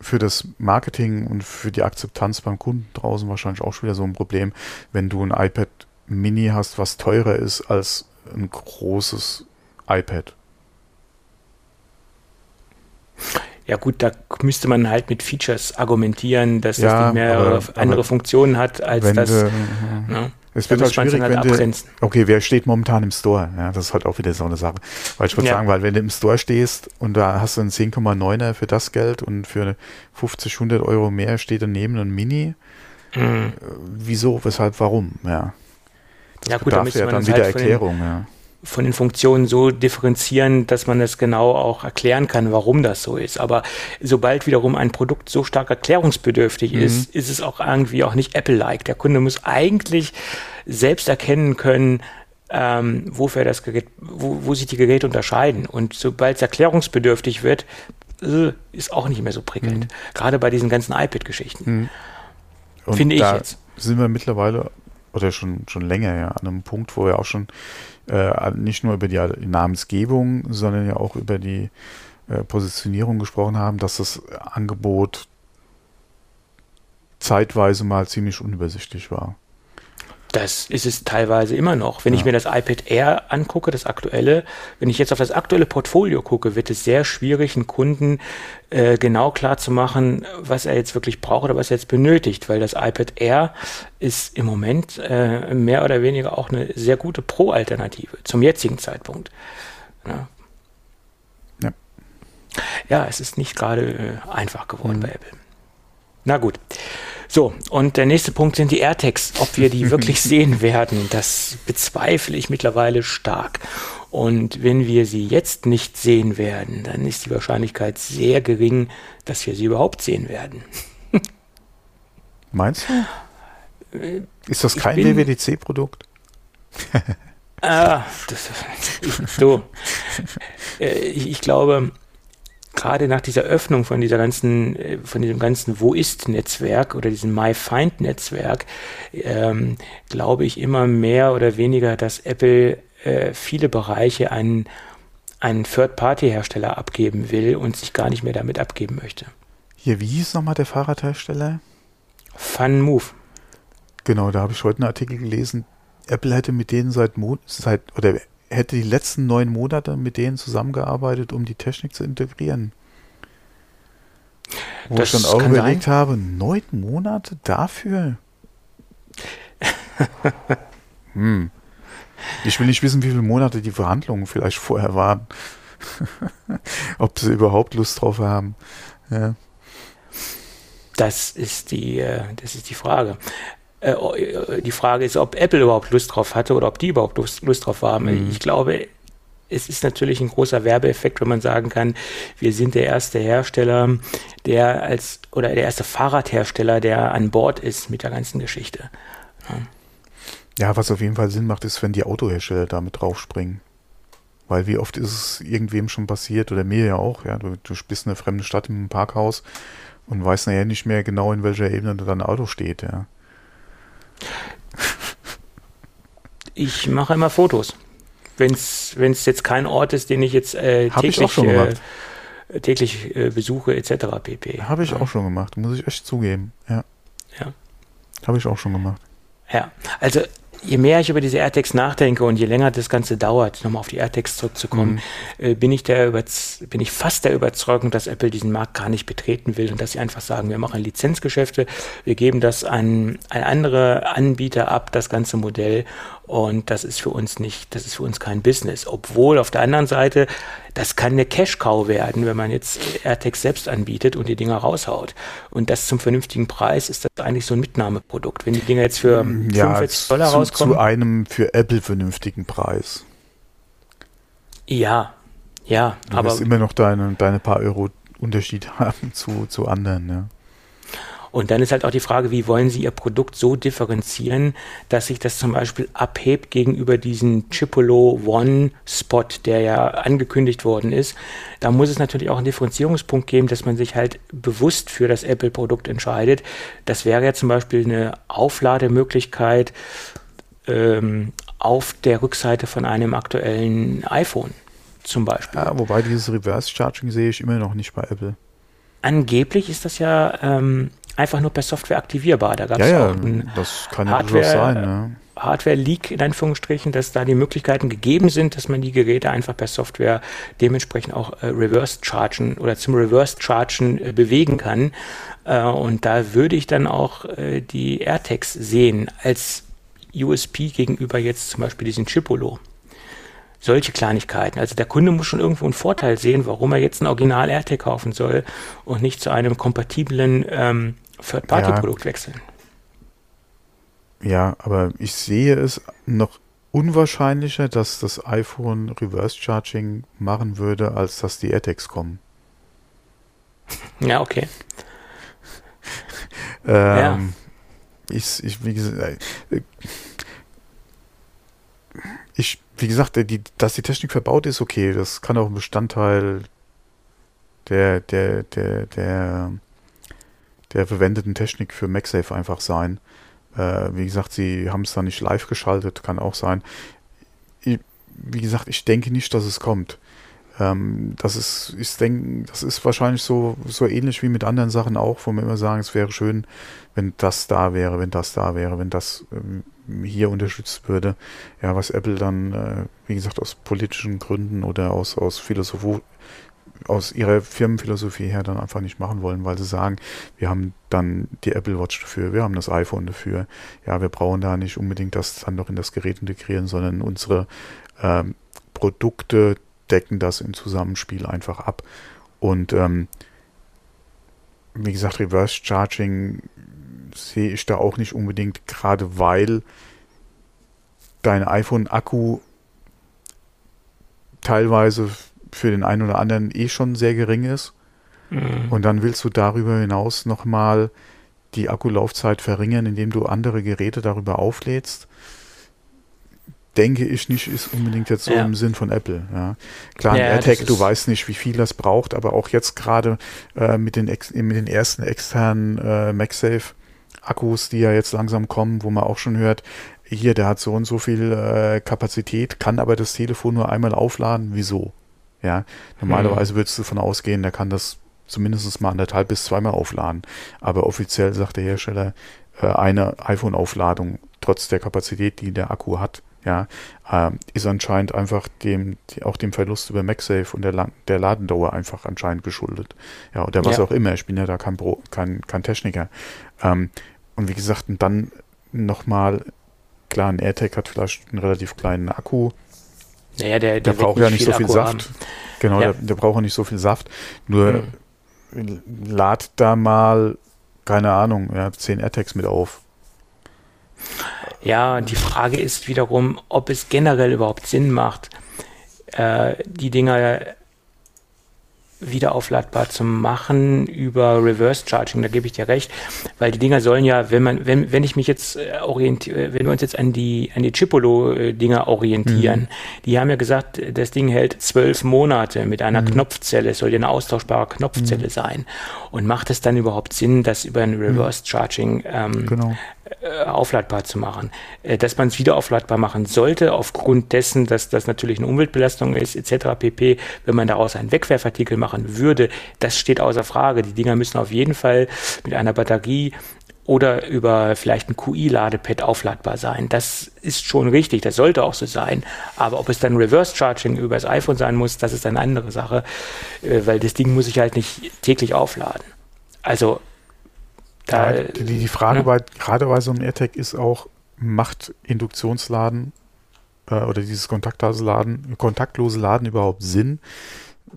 für das Marketing und für die Akzeptanz beim Kunden draußen wahrscheinlich auch schon wieder so ein Problem, wenn du ein iPad Mini hast, was teurer ist als ein großes iPad. Ja gut, da müsste man halt mit Features argumentieren, dass ja, das nicht mehr aber, andere Funktionen hat als das. Du, ne? Es wird halt schwierig, halt wenn du, okay, wer steht momentan im Store? Ja, das ist halt auch wieder so eine Sache. Weil ich würde ja. sagen, weil wenn du im Store stehst und da hast du einen 10,9er für das Geld und für 50, 100 Euro mehr steht daneben ein Mini, mhm. Äh, wieso, weshalb, warum? Ja, das ja gut, da müsste man dann wieder halt Erklärung, ja von den Funktionen so differenzieren, dass man es genau auch erklären kann, warum das so ist. Aber sobald wiederum ein Produkt so stark erklärungsbedürftig mhm. ist, ist es auch irgendwie auch nicht Apple-like. Der Kunde muss eigentlich selbst erkennen können, ähm, wofür das Gerät, wo, wo sich die Geräte unterscheiden. Und sobald es erklärungsbedürftig wird, äh, ist auch nicht mehr so prickelnd. Mhm. Gerade bei diesen ganzen iPad-Geschichten. Mhm. Finde ich jetzt. Sind wir mittlerweile oder schon, schon länger ja an einem Punkt, wo wir auch schon äh, nicht nur über die Namensgebung, sondern ja auch über die äh, Positionierung gesprochen haben, dass das Angebot zeitweise mal ziemlich unübersichtlich war. Das ist es teilweise immer noch. Wenn ja. ich mir das iPad Air angucke, das aktuelle, wenn ich jetzt auf das aktuelle Portfolio gucke, wird es sehr schwierig, einen Kunden äh, genau klar zu machen, was er jetzt wirklich braucht oder was er jetzt benötigt, weil das iPad Air ist im Moment äh, mehr oder weniger auch eine sehr gute Pro-Alternative zum jetzigen Zeitpunkt. Ja. Ja, ja es ist nicht gerade äh, einfach geworden mhm. bei Apple. Na gut. So, und der nächste Punkt sind die AirTags. Ob wir die wirklich sehen werden, das bezweifle ich mittlerweile stark. Und wenn wir sie jetzt nicht sehen werden, dann ist die Wahrscheinlichkeit sehr gering, dass wir sie überhaupt sehen werden. Meinst du? Äh, ist das kein WWDC-Produkt? ah, das, so. Äh, ich, ich glaube, gerade nach dieser Öffnung von dieser ganzen, äh, von diesem ganzen Wo ist Netzwerk oder diesem My Find Netzwerk, ähm, glaube ich immer mehr oder weniger, dass Apple äh, viele Bereiche an einen Third-Party-Hersteller abgeben will und sich gar nicht mehr damit abgeben möchte. Hier, wie hieß nochmal der Fahrradhersteller? Fun Move. Genau, da habe ich heute einen Artikel gelesen. Apple hätte mit denen seit, Mo seit oder hätte die letzten neun Monate mit denen zusammengearbeitet, um die Technik zu integrieren. Wo das ich dann auch überlegt sein. habe, neun Monate dafür? hm. Ich will nicht wissen, wie viele Monate die Verhandlungen vielleicht vorher waren. Ob sie überhaupt Lust drauf haben. Ja. Das ist die, äh, das ist die Frage. Äh, die Frage ist, ob Apple überhaupt Lust drauf hatte oder ob die überhaupt Lust, Lust drauf haben. Mhm. Ich glaube, es ist natürlich ein großer Werbeeffekt, wenn man sagen kann, wir sind der erste Hersteller, der als oder der erste Fahrradhersteller, der an Bord ist mit der ganzen Geschichte. Ja. ja, was auf jeden Fall Sinn macht, ist, wenn die Autohersteller damit draufspringen. Weil wie oft ist es irgendwem schon passiert, oder mir ja auch, ja, du, du bist in eine fremde Stadt im Parkhaus und weißt nachher nicht mehr genau, in welcher Ebene dein Auto steht, ja. Ich mache immer Fotos. Wenn es jetzt kein Ort ist, den ich jetzt äh, täglich, ich äh, täglich äh, besuche, etc. pp. Habe ich ja. auch schon gemacht, muss ich echt zugeben. Ja. Ja. Habe ich auch schon gemacht. Ja, also je mehr ich über diese AirTags nachdenke und je länger das Ganze dauert, nochmal auf die AirTags zurückzukommen, mhm. äh, bin, ich der bin ich fast der Überzeugung, dass Apple diesen Markt gar nicht betreten will und dass sie einfach sagen, wir machen Lizenzgeschäfte, wir geben das an, an andere Anbieter ab, das ganze Modell und das ist für uns nicht, das ist für uns kein Business. Obwohl auf der anderen Seite, das kann eine Cash-Cow werden, wenn man jetzt AirTags selbst anbietet und die Dinger raushaut. Und das zum vernünftigen Preis ist das eigentlich so ein Mitnahmeprodukt. Wenn die Dinger jetzt für ja, 45 Dollar zu, rauskommen. Zu einem für Apple vernünftigen Preis. Ja, ja. Du aber immer noch deine, deine paar Euro Unterschied haben zu, zu anderen, ja. Und dann ist halt auch die Frage, wie wollen Sie Ihr Produkt so differenzieren, dass sich das zum Beispiel abhebt gegenüber diesem Chipolo One Spot, der ja angekündigt worden ist. Da muss es natürlich auch einen Differenzierungspunkt geben, dass man sich halt bewusst für das Apple-Produkt entscheidet. Das wäre ja zum Beispiel eine Auflademöglichkeit ähm, auf der Rückseite von einem aktuellen iPhone zum Beispiel. Ja, wobei dieses Reverse Charging sehe ich immer noch nicht bei Apple. Angeblich ist das ja ähm, einfach nur per Software aktivierbar. Da gab es ja, auch ein das kann ja Hardware, sein. Ne? Hardware-Leak in Anführungsstrichen, dass da die Möglichkeiten gegeben sind, dass man die Geräte einfach per Software dementsprechend auch äh, reverse chargen oder zum reverse chargen äh, bewegen kann. Äh, und da würde ich dann auch äh, die AirTags sehen als USP gegenüber jetzt zum Beispiel diesen Chipolo. Solche Kleinigkeiten. Also der Kunde muss schon irgendwo einen Vorteil sehen, warum er jetzt ein Original AirTag kaufen soll und nicht zu einem kompatiblen ähm, Third-Party-Produkt ja. wechseln. Ja, aber ich sehe es noch unwahrscheinlicher, dass das iPhone Reverse Charging machen würde, als dass die AirTags kommen. Ja, okay. ähm, ja. Ich, ich, wie gesagt, äh, ich, wie gesagt, die, dass die Technik verbaut ist, okay, das kann auch ein Bestandteil der, der, der, der der verwendeten Technik für MagSafe einfach sein. Äh, wie gesagt, sie haben es da nicht live geschaltet, kann auch sein. Ich, wie gesagt, ich denke nicht, dass es kommt. Ähm, das ist, ich denke, das ist wahrscheinlich so, so ähnlich wie mit anderen Sachen auch, wo wir immer sagen, es wäre schön, wenn das da wäre, wenn das da wäre, wenn das ähm, hier unterstützt würde. Ja, was Apple dann, äh, wie gesagt, aus politischen Gründen oder aus, aus Philosophie, aus ihrer Firmenphilosophie her dann einfach nicht machen wollen, weil sie sagen, wir haben dann die Apple Watch dafür, wir haben das iPhone dafür. Ja, wir brauchen da nicht unbedingt das dann noch in das Gerät integrieren, sondern unsere ähm, Produkte decken das im Zusammenspiel einfach ab. Und ähm, wie gesagt, Reverse Charging sehe ich da auch nicht unbedingt, gerade weil dein iPhone-Akku teilweise für den einen oder anderen eh schon sehr gering ist. Mhm. Und dann willst du darüber hinaus nochmal die Akkulaufzeit verringern, indem du andere Geräte darüber auflädst. Denke ich nicht, ist unbedingt jetzt so ja. im Sinn von Apple. Ja. Klar, ja, AirTag, du weißt nicht, wie viel das braucht, aber auch jetzt gerade äh, mit, den mit den ersten externen äh, MagSafe Akkus, die ja jetzt langsam kommen, wo man auch schon hört, hier, der hat so und so viel äh, Kapazität, kann aber das Telefon nur einmal aufladen. Wieso? Ja, normalerweise hm. würdest du davon ausgehen, der kann das zumindest mal anderthalb bis zweimal aufladen. Aber offiziell sagt der Hersteller, äh, eine iPhone-Aufladung, trotz der Kapazität, die der Akku hat, ja, äh, ist anscheinend einfach dem, auch dem Verlust über MagSafe und der, der Ladendauer einfach anscheinend geschuldet. Ja, oder was ja. auch immer. Ich bin ja da kein, Pro, kein, kein Techniker. Ähm, und wie gesagt, und dann nochmal, klar, ein AirTag hat vielleicht einen relativ kleinen Akku, naja, der, der, der braucht ja nicht so viel Akku Saft. Haben. Genau, ja. der, der, braucht auch nicht so viel Saft. Nur mhm. lad da mal, keine Ahnung, ja, 10 AirTags mit auf. Ja, die Frage ist wiederum, ob es generell überhaupt Sinn macht, äh, die Dinger wieder aufladbar zu machen über Reverse Charging. Da gebe ich dir recht, weil die Dinger sollen ja, wenn man, wenn, wenn ich mich jetzt äh, orientiere, wenn wir uns jetzt an die, an die Chipolo-Dinger orientieren, mhm. die haben ja gesagt, das Ding hält zwölf Monate mit einer mhm. Knopfzelle, soll ja eine austauschbare Knopfzelle mhm. sein. Und macht es dann überhaupt Sinn, das über ein Reverse Charging ähm, genau. Äh, aufladbar zu machen. Äh, dass man es wieder aufladbar machen sollte, aufgrund dessen, dass das natürlich eine Umweltbelastung ist, etc. pp. Wenn man daraus einen Wegwerfartikel machen würde, das steht außer Frage. Die Dinger müssen auf jeden Fall mit einer Batterie oder über vielleicht ein QI-Ladepad aufladbar sein. Das ist schon richtig, das sollte auch so sein. Aber ob es dann Reverse Charging über das iPhone sein muss, das ist eine andere Sache, äh, weil das Ding muss ich halt nicht täglich aufladen. Also da, ja, die, die Frage ja. bei, gerade bei so einem AirTag ist auch, macht Induktionsladen äh, oder dieses kontaktlose Laden, kontaktlose Laden überhaupt Sinn?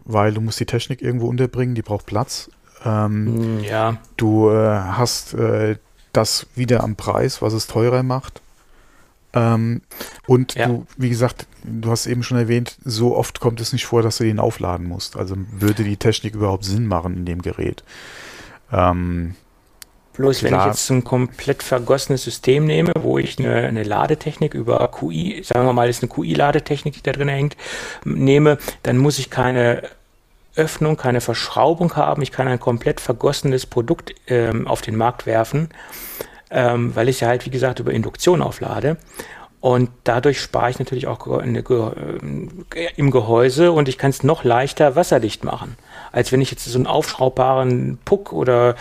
Weil du musst die Technik irgendwo unterbringen, die braucht Platz. Ähm, ja. Du äh, hast äh, das wieder am Preis, was es teurer macht. Ähm, und ja. du, wie gesagt, du hast eben schon erwähnt, so oft kommt es nicht vor, dass du den aufladen musst. Also würde die Technik überhaupt Sinn machen in dem Gerät. Ähm, Bloß Klar. wenn ich jetzt ein komplett vergossenes System nehme, wo ich eine, eine Ladetechnik über QI, sagen wir mal, ist eine QI-Ladetechnik, die da drin hängt, nehme, dann muss ich keine Öffnung, keine Verschraubung haben. Ich kann ein komplett vergossenes Produkt ähm, auf den Markt werfen, ähm, weil ich ja halt, wie gesagt, über Induktion auflade. Und dadurch spare ich natürlich auch eine, äh, im Gehäuse und ich kann es noch leichter wasserdicht machen, als wenn ich jetzt so einen aufschraubbaren Puck oder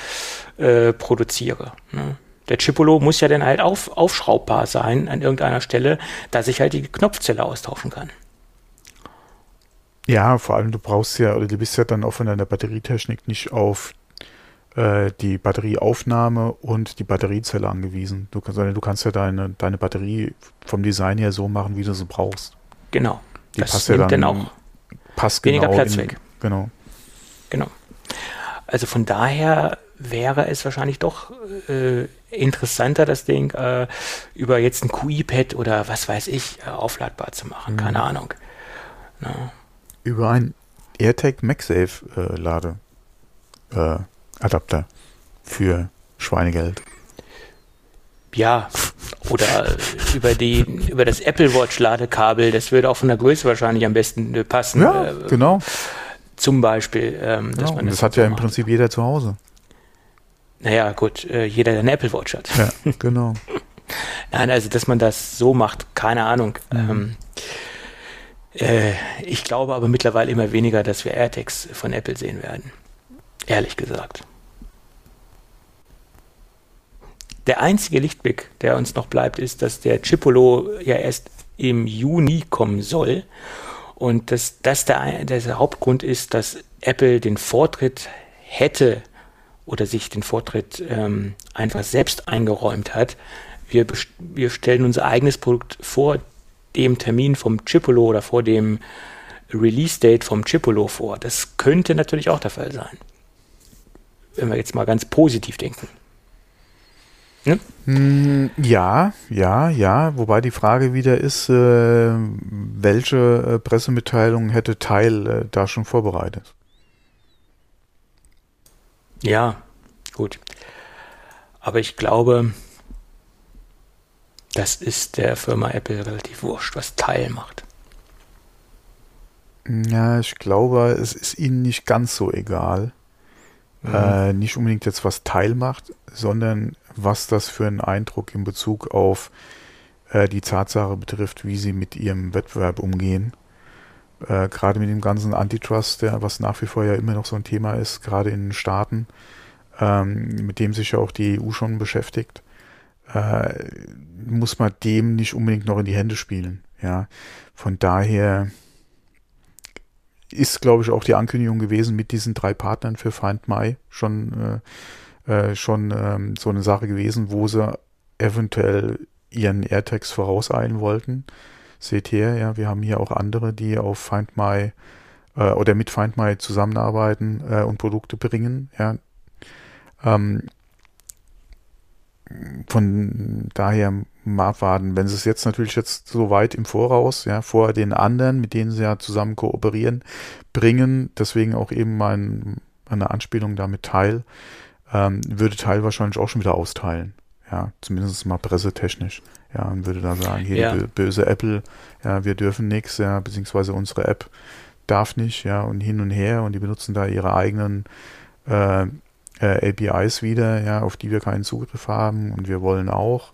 äh, produziere. Ne? Der Chipolo muss ja dann halt auf, aufschraubbar sein an irgendeiner Stelle, dass ich halt die Knopfzelle austauschen kann. Ja, vor allem du brauchst ja, oder du bist ja dann auch von deiner Batterietechnik nicht auf äh, die Batterieaufnahme und die Batteriezelle angewiesen. Du, sondern du kannst ja deine, deine Batterie vom Design her so machen, wie du sie brauchst. Genau. Die das passt ja dann, dann auch passt weniger genau Platz in, weg. Genau. Genau. Also von daher wäre es wahrscheinlich doch äh, interessanter, das Ding äh, über jetzt ein QI-Pad oder was weiß ich äh, aufladbar zu machen. Mhm. Keine Ahnung. No. Über ein AirTag MagSafe äh, äh, für Schweinegeld. Ja, oder über die über das Apple Watch Ladekabel, das würde auch von der Größe wahrscheinlich am besten äh, passen. Ja, genau. Zum Beispiel. Ähm, dass ja, man das, das hat ja im Prinzip jeder zu Hause. Naja, gut, äh, jeder, der eine Apple Watch hat. Ja, genau. Nein, also, dass man das so macht, keine Ahnung. Mhm. Ähm, äh, ich glaube aber mittlerweile immer weniger, dass wir AirTags von Apple sehen werden. Ehrlich gesagt. Der einzige Lichtblick, der uns noch bleibt, ist, dass der Chipolo ja erst im Juni kommen soll. Und dass das der, der Hauptgrund ist, dass Apple den Vortritt hätte oder sich den Vortritt ähm, einfach selbst eingeräumt hat. Wir, wir stellen unser eigenes Produkt vor dem Termin vom Chipolo oder vor dem Release-Date vom Chipolo vor. Das könnte natürlich auch der Fall sein. Wenn wir jetzt mal ganz positiv denken. Ne? Hm, ja, ja, ja. Wobei die Frage wieder ist, äh, welche äh, Pressemitteilung hätte Teil äh, da schon vorbereitet? Ja, gut. Aber ich glaube, das ist der Firma Apple relativ wurscht, was Teil macht. Ja, ich glaube, es ist ihnen nicht ganz so egal. Mhm. Äh, nicht unbedingt jetzt, was Teil macht, sondern was das für einen Eindruck in Bezug auf äh, die Tatsache betrifft, wie sie mit ihrem Wettbewerb umgehen äh, gerade mit dem ganzen Antitrust, der, was nach wie vor ja immer noch so ein Thema ist, gerade in den Staaten, ähm, mit dem sich ja auch die EU schon beschäftigt, äh, muss man dem nicht unbedingt noch in die Hände spielen. Ja, von daher ist, glaube ich, auch die Ankündigung gewesen mit diesen drei Partnern für Find My schon, äh, äh, schon ähm, so eine Sache gewesen, wo sie eventuell ihren AirTags vorauseilen wollten. Seht her, ja, wir haben hier auch andere, die auf Find My äh, oder mit Find My zusammenarbeiten äh, und Produkte bringen, ja. Ähm, von daher mal abwarten. Wenn sie es jetzt natürlich jetzt so weit im Voraus, ja, vor den anderen, mit denen sie ja zusammen kooperieren, bringen, deswegen auch eben mein, eine Anspielung damit teil, ähm, würde Teil wahrscheinlich auch schon wieder austeilen. Ja, zumindest mal pressetechnisch. Ja, und würde da sagen, hier ja. böse Apple, ja, wir dürfen nichts, ja, beziehungsweise unsere App darf nicht, ja, und hin und her und die benutzen da ihre eigenen äh, äh, APIs wieder, ja, auf die wir keinen Zugriff haben und wir wollen auch.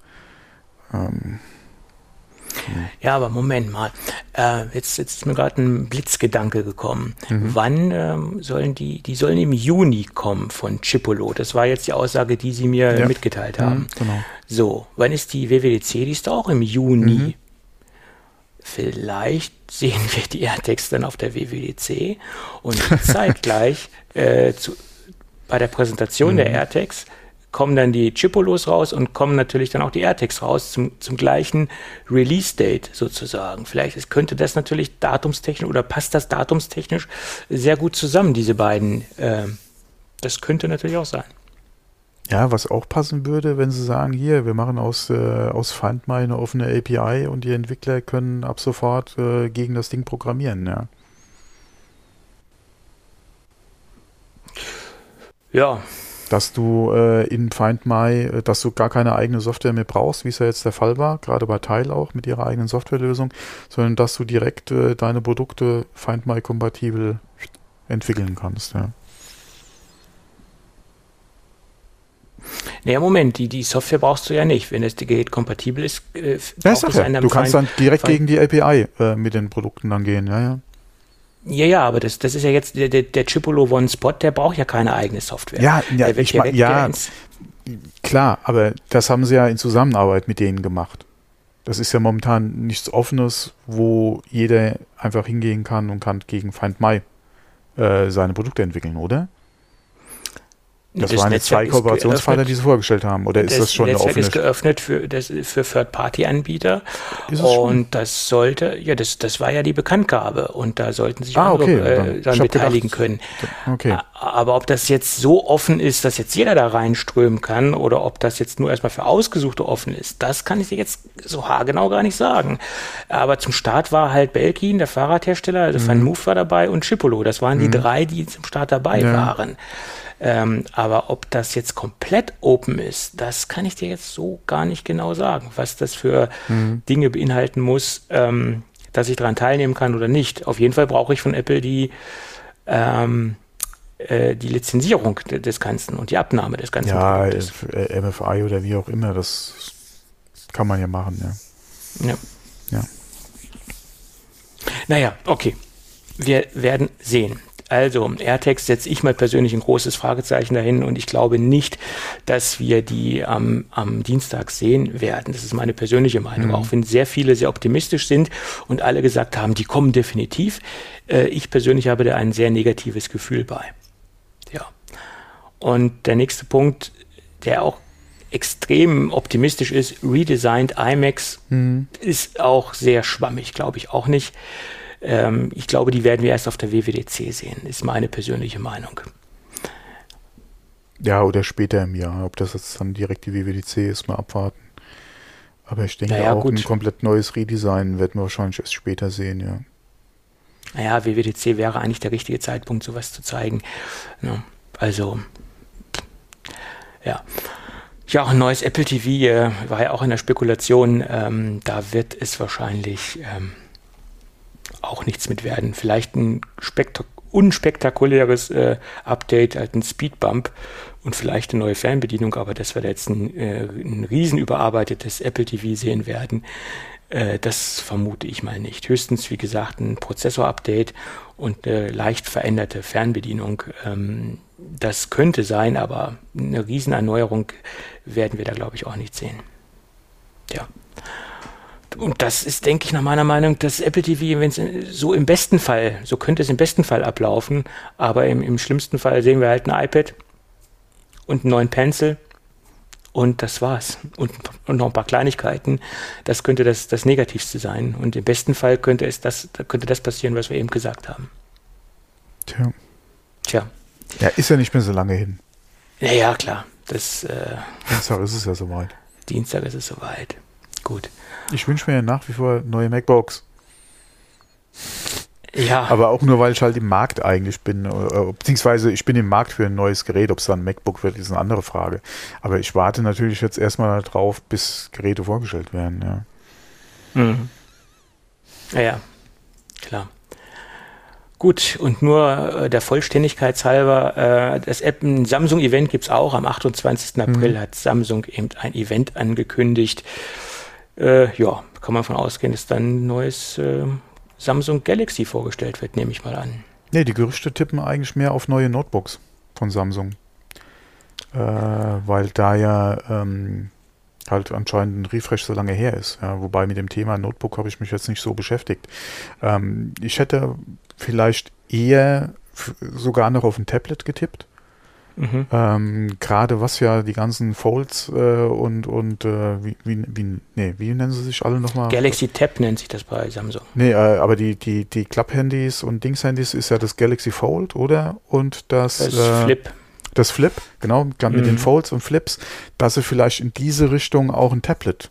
Ähm, Ja, aber Moment mal. Äh, jetzt, jetzt ist mir gerade ein Blitzgedanke gekommen. Mhm. Wann ähm, sollen die, die sollen im Juni kommen von Chipolo? Das war jetzt die Aussage, die sie mir ja. mitgeteilt haben. Mhm, genau. So, wann ist die WWDC? Die ist auch im Juni. Mhm. Vielleicht sehen wir die AirTags dann auf der WWDC und zeitgleich äh, zu, bei der Präsentation der mhm. AirTags kommen dann die Chipolos raus und kommen natürlich dann auch die AirTags raus zum, zum gleichen Release-Date sozusagen. Vielleicht könnte das natürlich datumstechnisch oder passt das datumstechnisch sehr gut zusammen, diese beiden. Äh, das könnte natürlich auch sein. Ja, was auch passen würde, wenn sie sagen, hier, wir machen aus, äh, aus FindMy eine offene API und die Entwickler können ab sofort äh, gegen das Ding programmieren, ja. Ja, dass du äh, in Find My, äh, dass du gar keine eigene Software mehr brauchst, wie es ja jetzt der Fall war, gerade bei Tile auch mit ihrer eigenen Softwarelösung, sondern dass du direkt äh, deine Produkte Find My kompatibel entwickeln kannst. Ja. Naja, Moment, die, die Software brauchst du ja nicht. Wenn das Gerät kompatibel ist, äh, ja, ist ja. du kannst dann direkt gegen die API äh, mit den Produkten dann gehen, ja, ja. Ja, ja, aber das, das ist ja jetzt der, der, der Chipolo One Spot, der braucht ja keine eigene Software. Ja, ja, ich mein, ja klar, aber das haben sie ja in Zusammenarbeit mit denen gemacht. Das ist ja momentan nichts Offenes, wo jeder einfach hingehen kann und kann gegen Find My äh, seine Produkte entwickeln, oder? Das, das waren jetzt zwei Kooperationspartner, die sie vorgestellt haben. Oder ist das, das schon Netzwerk eine offene? ist geöffnet für, das, für Third-Party-Anbieter. Und das sollte, ja, das, das war ja die Bekanntgabe. Und da sollten sich ah, okay. andere äh, dann beteiligen gedacht, können. Okay. Aber ob das jetzt so offen ist, dass jetzt jeder da reinströmen kann oder ob das jetzt nur erstmal für Ausgesuchte offen ist, das kann ich dir jetzt so haargenau gar nicht sagen. Aber zum Start war halt Belkin, der Fahrradhersteller, also mhm. Van Move war dabei und Chipolo. Das waren die mhm. drei, die zum Start dabei ja. waren. Ähm, aber ob das jetzt komplett open ist, das kann ich dir jetzt so gar nicht genau sagen, was das für mhm. Dinge beinhalten muss, ähm, dass ich daran teilnehmen kann oder nicht. Auf jeden Fall brauche ich von Apple die, ähm, äh, die Lizenzierung des Ganzen und die Abnahme des Ganzen. Ja, äh, MFI oder wie auch immer, das kann man ja machen, ja. Ja. ja. Naja, okay. Wir werden sehen. Also, AirTags setze ich mal persönlich ein großes Fragezeichen dahin und ich glaube nicht, dass wir die am, am Dienstag sehen werden. Das ist meine persönliche Meinung. Mhm. Auch wenn sehr viele sehr optimistisch sind und alle gesagt haben, die kommen definitiv. Äh, ich persönlich habe da ein sehr negatives Gefühl bei. Ja. Und der nächste Punkt, der auch extrem optimistisch ist, redesigned IMAX, mhm. ist auch sehr schwammig, glaube ich auch nicht. Ähm, ich glaube, die werden wir erst auf der WWDC sehen, ist meine persönliche Meinung. Ja, oder später im Jahr. Ob das jetzt dann direkt die WWDC ist, mal abwarten. Aber ich denke naja, auch gut. ein komplett neues Redesign werden wir wahrscheinlich erst später sehen, ja. Naja, WWDC wäre eigentlich der richtige Zeitpunkt, sowas zu zeigen. Ja, also, ja. Ja, ein neues Apple TV äh, war ja auch in der Spekulation. Ähm, da wird es wahrscheinlich ähm, auch nichts mit werden. Vielleicht ein unspektakuläres äh, Update, halt ein Speedbump und vielleicht eine neue Fernbedienung, aber dass wir da jetzt ein, äh, ein riesen überarbeitetes Apple TV sehen werden, äh, das vermute ich mal nicht. Höchstens, wie gesagt, ein Prozessor-Update und eine leicht veränderte Fernbedienung. Ähm, das könnte sein, aber eine Riesenerneuerung werden wir da, glaube ich, auch nicht sehen. Ja und das ist, denke ich, nach meiner Meinung, das Apple TV, wenn es so im besten Fall, so könnte es im besten Fall ablaufen, aber im, im schlimmsten Fall sehen wir halt ein iPad und einen neuen Pencil und das war's. Und, und noch ein paar Kleinigkeiten. Das könnte das, das Negativste sein. Und im besten Fall könnte es das, könnte das passieren, was wir eben gesagt haben. Tja. Tja. Ja, ist ja nicht mehr so lange hin. Ja, ja, klar. Das, äh, Dienstag ist es ja soweit. Dienstag ist es soweit. Gut. Ich wünsche mir nach wie vor neue MacBooks. Ja. Aber auch nur, weil ich halt im Markt eigentlich bin, äh, beziehungsweise ich bin im Markt für ein neues Gerät. Ob es dann ein MacBook wird, ist eine andere Frage. Aber ich warte natürlich jetzt erstmal darauf, bis Geräte vorgestellt werden, ja. Mhm. Ja, ja, klar. Gut, und nur äh, der Vollständigkeit halber, äh, das Samsung-Event gibt es auch. Am 28. April mhm. hat Samsung eben ein Event angekündigt äh, ja, kann man davon ausgehen, dass dann ein neues äh, Samsung Galaxy vorgestellt wird, nehme ich mal an. Nee, die Gerüchte tippen eigentlich mehr auf neue Notebooks von Samsung. Äh, weil da ja ähm, halt anscheinend ein Refresh so lange her ist. Ja, wobei mit dem Thema Notebook habe ich mich jetzt nicht so beschäftigt. Ähm, ich hätte vielleicht eher sogar noch auf ein Tablet getippt. Mhm. Ähm, Gerade was ja die ganzen Folds äh, und, und äh, wie, wie, wie, nee, wie nennen sie sich alle nochmal? Galaxy Tab nennt sich das bei Samsung. Nee, äh, aber die, die, die Klapp-Handys und Dings-Handys ist ja das Galaxy Fold, oder? Und das, das äh, Flip. Das Flip, genau, mit mhm. den Folds und Flips, dass sie vielleicht in diese Richtung auch ein Tablet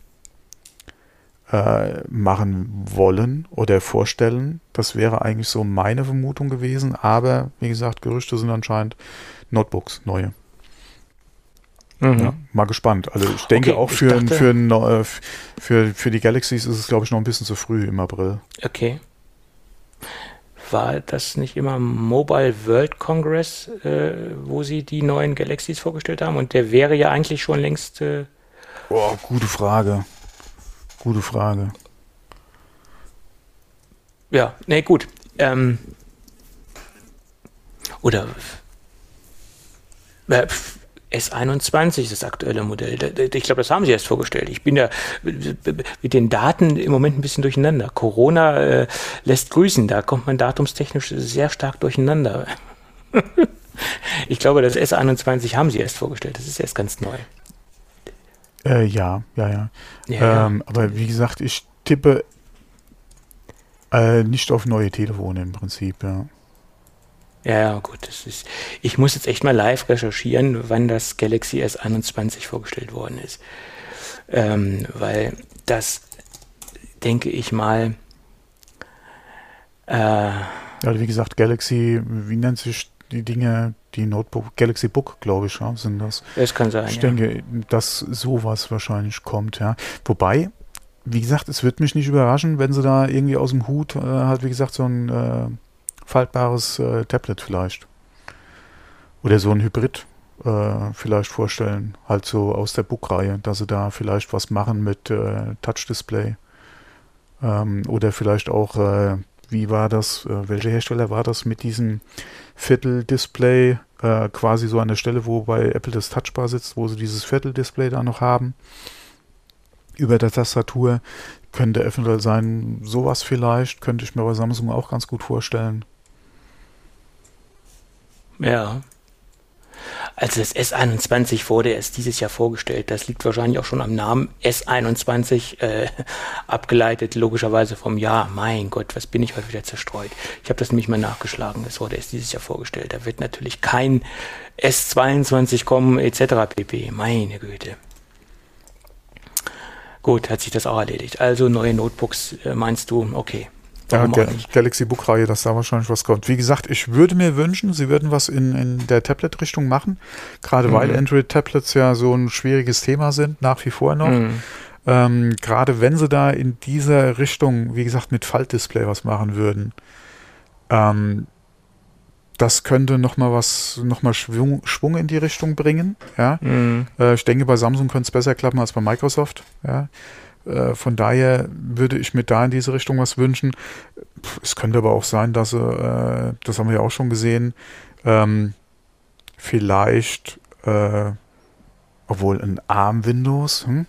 äh, machen wollen oder vorstellen. Das wäre eigentlich so meine Vermutung gewesen, aber wie gesagt, Gerüchte sind anscheinend Notebooks, neue. Mhm. Ja, mal gespannt. Also ich denke okay, auch für, dachte, für, äh, für, für die Galaxies ist es, glaube ich, noch ein bisschen zu früh im April. Okay. War das nicht immer Mobile World Congress, äh, wo sie die neuen Galaxies vorgestellt haben? Und der wäre ja eigentlich schon längst. Äh oh, gute Frage. Gute Frage. Ja, nee, gut. Ähm, oder äh, S21 das aktuelle Modell. Ich glaube, das haben sie erst vorgestellt. Ich bin da mit den Daten im Moment ein bisschen durcheinander. Corona äh, lässt grüßen. Da kommt man datumstechnisch sehr stark durcheinander. ich glaube, das S21 haben sie erst vorgestellt. Das ist erst ganz neu. Äh, ja, ja, ja. ja, ähm, Aber wie gesagt, ich tippe äh, nicht auf neue Telefone im Prinzip, ja. Ja, gut, das ist. Ich muss jetzt echt mal live recherchieren, wann das Galaxy S21 vorgestellt worden ist. Ähm, weil das, denke ich mal. Äh, ja, wie gesagt, Galaxy, wie nennt sich die Dinge, die Notebook, Galaxy Book, glaube ich, ja, sind das. Es kann sein. Ich ja. denke, dass sowas wahrscheinlich kommt, ja. Wobei, wie gesagt, es wird mich nicht überraschen, wenn sie da irgendwie aus dem Hut äh, halt, wie gesagt, so ein äh, faltbares äh, Tablet vielleicht. Oder so ein Hybrid äh, vielleicht vorstellen, halt so aus der Book-Reihe, dass sie da vielleicht was machen mit äh, Touch-Display. Ähm, oder vielleicht auch, äh, wie war das, äh, welcher Hersteller war das mit diesem Viertel-Display, äh, quasi so an der Stelle, wo bei Apple das Touchbar sitzt, wo sie dieses Viertel-Display da noch haben über der Tastatur. Könnte eventuell sein, sowas vielleicht, könnte ich mir bei Samsung auch ganz gut vorstellen. Ja. Also das S21 wurde erst dieses Jahr vorgestellt. Das liegt wahrscheinlich auch schon am Namen S21 äh, abgeleitet, logischerweise vom Jahr. Mein Gott, was bin ich heute wieder zerstreut. Ich habe das nämlich mal nachgeschlagen. Das wurde erst dieses Jahr vorgestellt. Da wird natürlich kein S22 kommen etc. pp. Meine Güte. Gut, hat sich das auch erledigt. Also neue Notebooks, äh, meinst du? Okay. Ja, Ga Galaxy Book Reihe, dass da wahrscheinlich was kommt. Wie gesagt, ich würde mir wünschen, sie würden was in, in der Tablet-Richtung machen. Gerade mhm. weil Android-Tablets ja so ein schwieriges Thema sind, nach wie vor noch. Mhm. Ähm, Gerade wenn sie da in dieser Richtung, wie gesagt, mit Faltdisplay was machen würden. Ähm, das könnte nochmal was, nochmal Schwung, Schwung in die Richtung bringen. Ja. Mhm. Äh, ich denke, bei Samsung könnte es besser klappen als bei Microsoft. Ja. Äh, von daher würde ich mir da in diese Richtung was wünschen. Es könnte aber auch sein, dass, äh, das haben wir ja auch schon gesehen, ähm, vielleicht, äh, obwohl ein ARM-Windows, hm?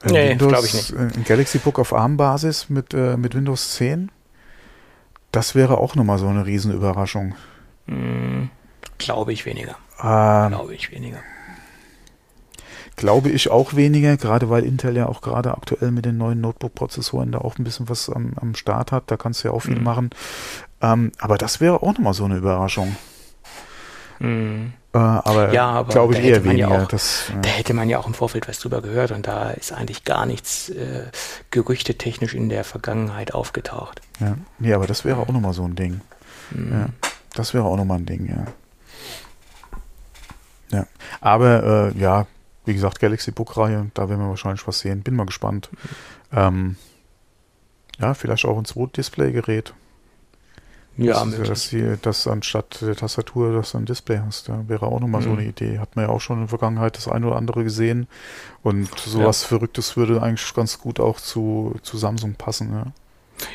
Ein nee, glaube ich nicht. Ein Galaxy Book auf ARM-Basis mit, mit Windows 10? Das wäre auch nochmal so eine Riesenüberraschung. Hm, glaube ich weniger. Ähm, glaube ich weniger. Glaube ich auch weniger, gerade weil Intel ja auch gerade aktuell mit den neuen Notebook-Prozessoren da auch ein bisschen was am, am Start hat. Da kannst du ja auch viel mhm. machen. Ähm, aber das wäre auch nochmal so eine Überraschung. Mhm. Äh, aber, ja, aber glaube ich eher weniger. Ja auch, das, ja. Da hätte man ja auch im Vorfeld was drüber gehört und da ist eigentlich gar nichts äh, gerüchtetechnisch in der Vergangenheit aufgetaucht. Ja, nee, aber das wäre auch nochmal so ein Ding. Mhm. Ja, das wäre auch nochmal ein Ding, ja. Ja, aber äh, ja, wie gesagt, Galaxy Book-Reihe, da werden wir wahrscheinlich was sehen. Bin mal gespannt. Mhm. Ähm, ja, vielleicht auch ein zweites Display-Gerät. Ja, dass, dass, die, dass anstatt der Tastatur dass du ein Display hast. Ja, wäre auch nochmal mhm. so eine Idee. Hat man ja auch schon in der Vergangenheit das eine oder andere gesehen. Und sowas ja. Verrücktes würde eigentlich ganz gut auch zu, zu Samsung passen. Ja.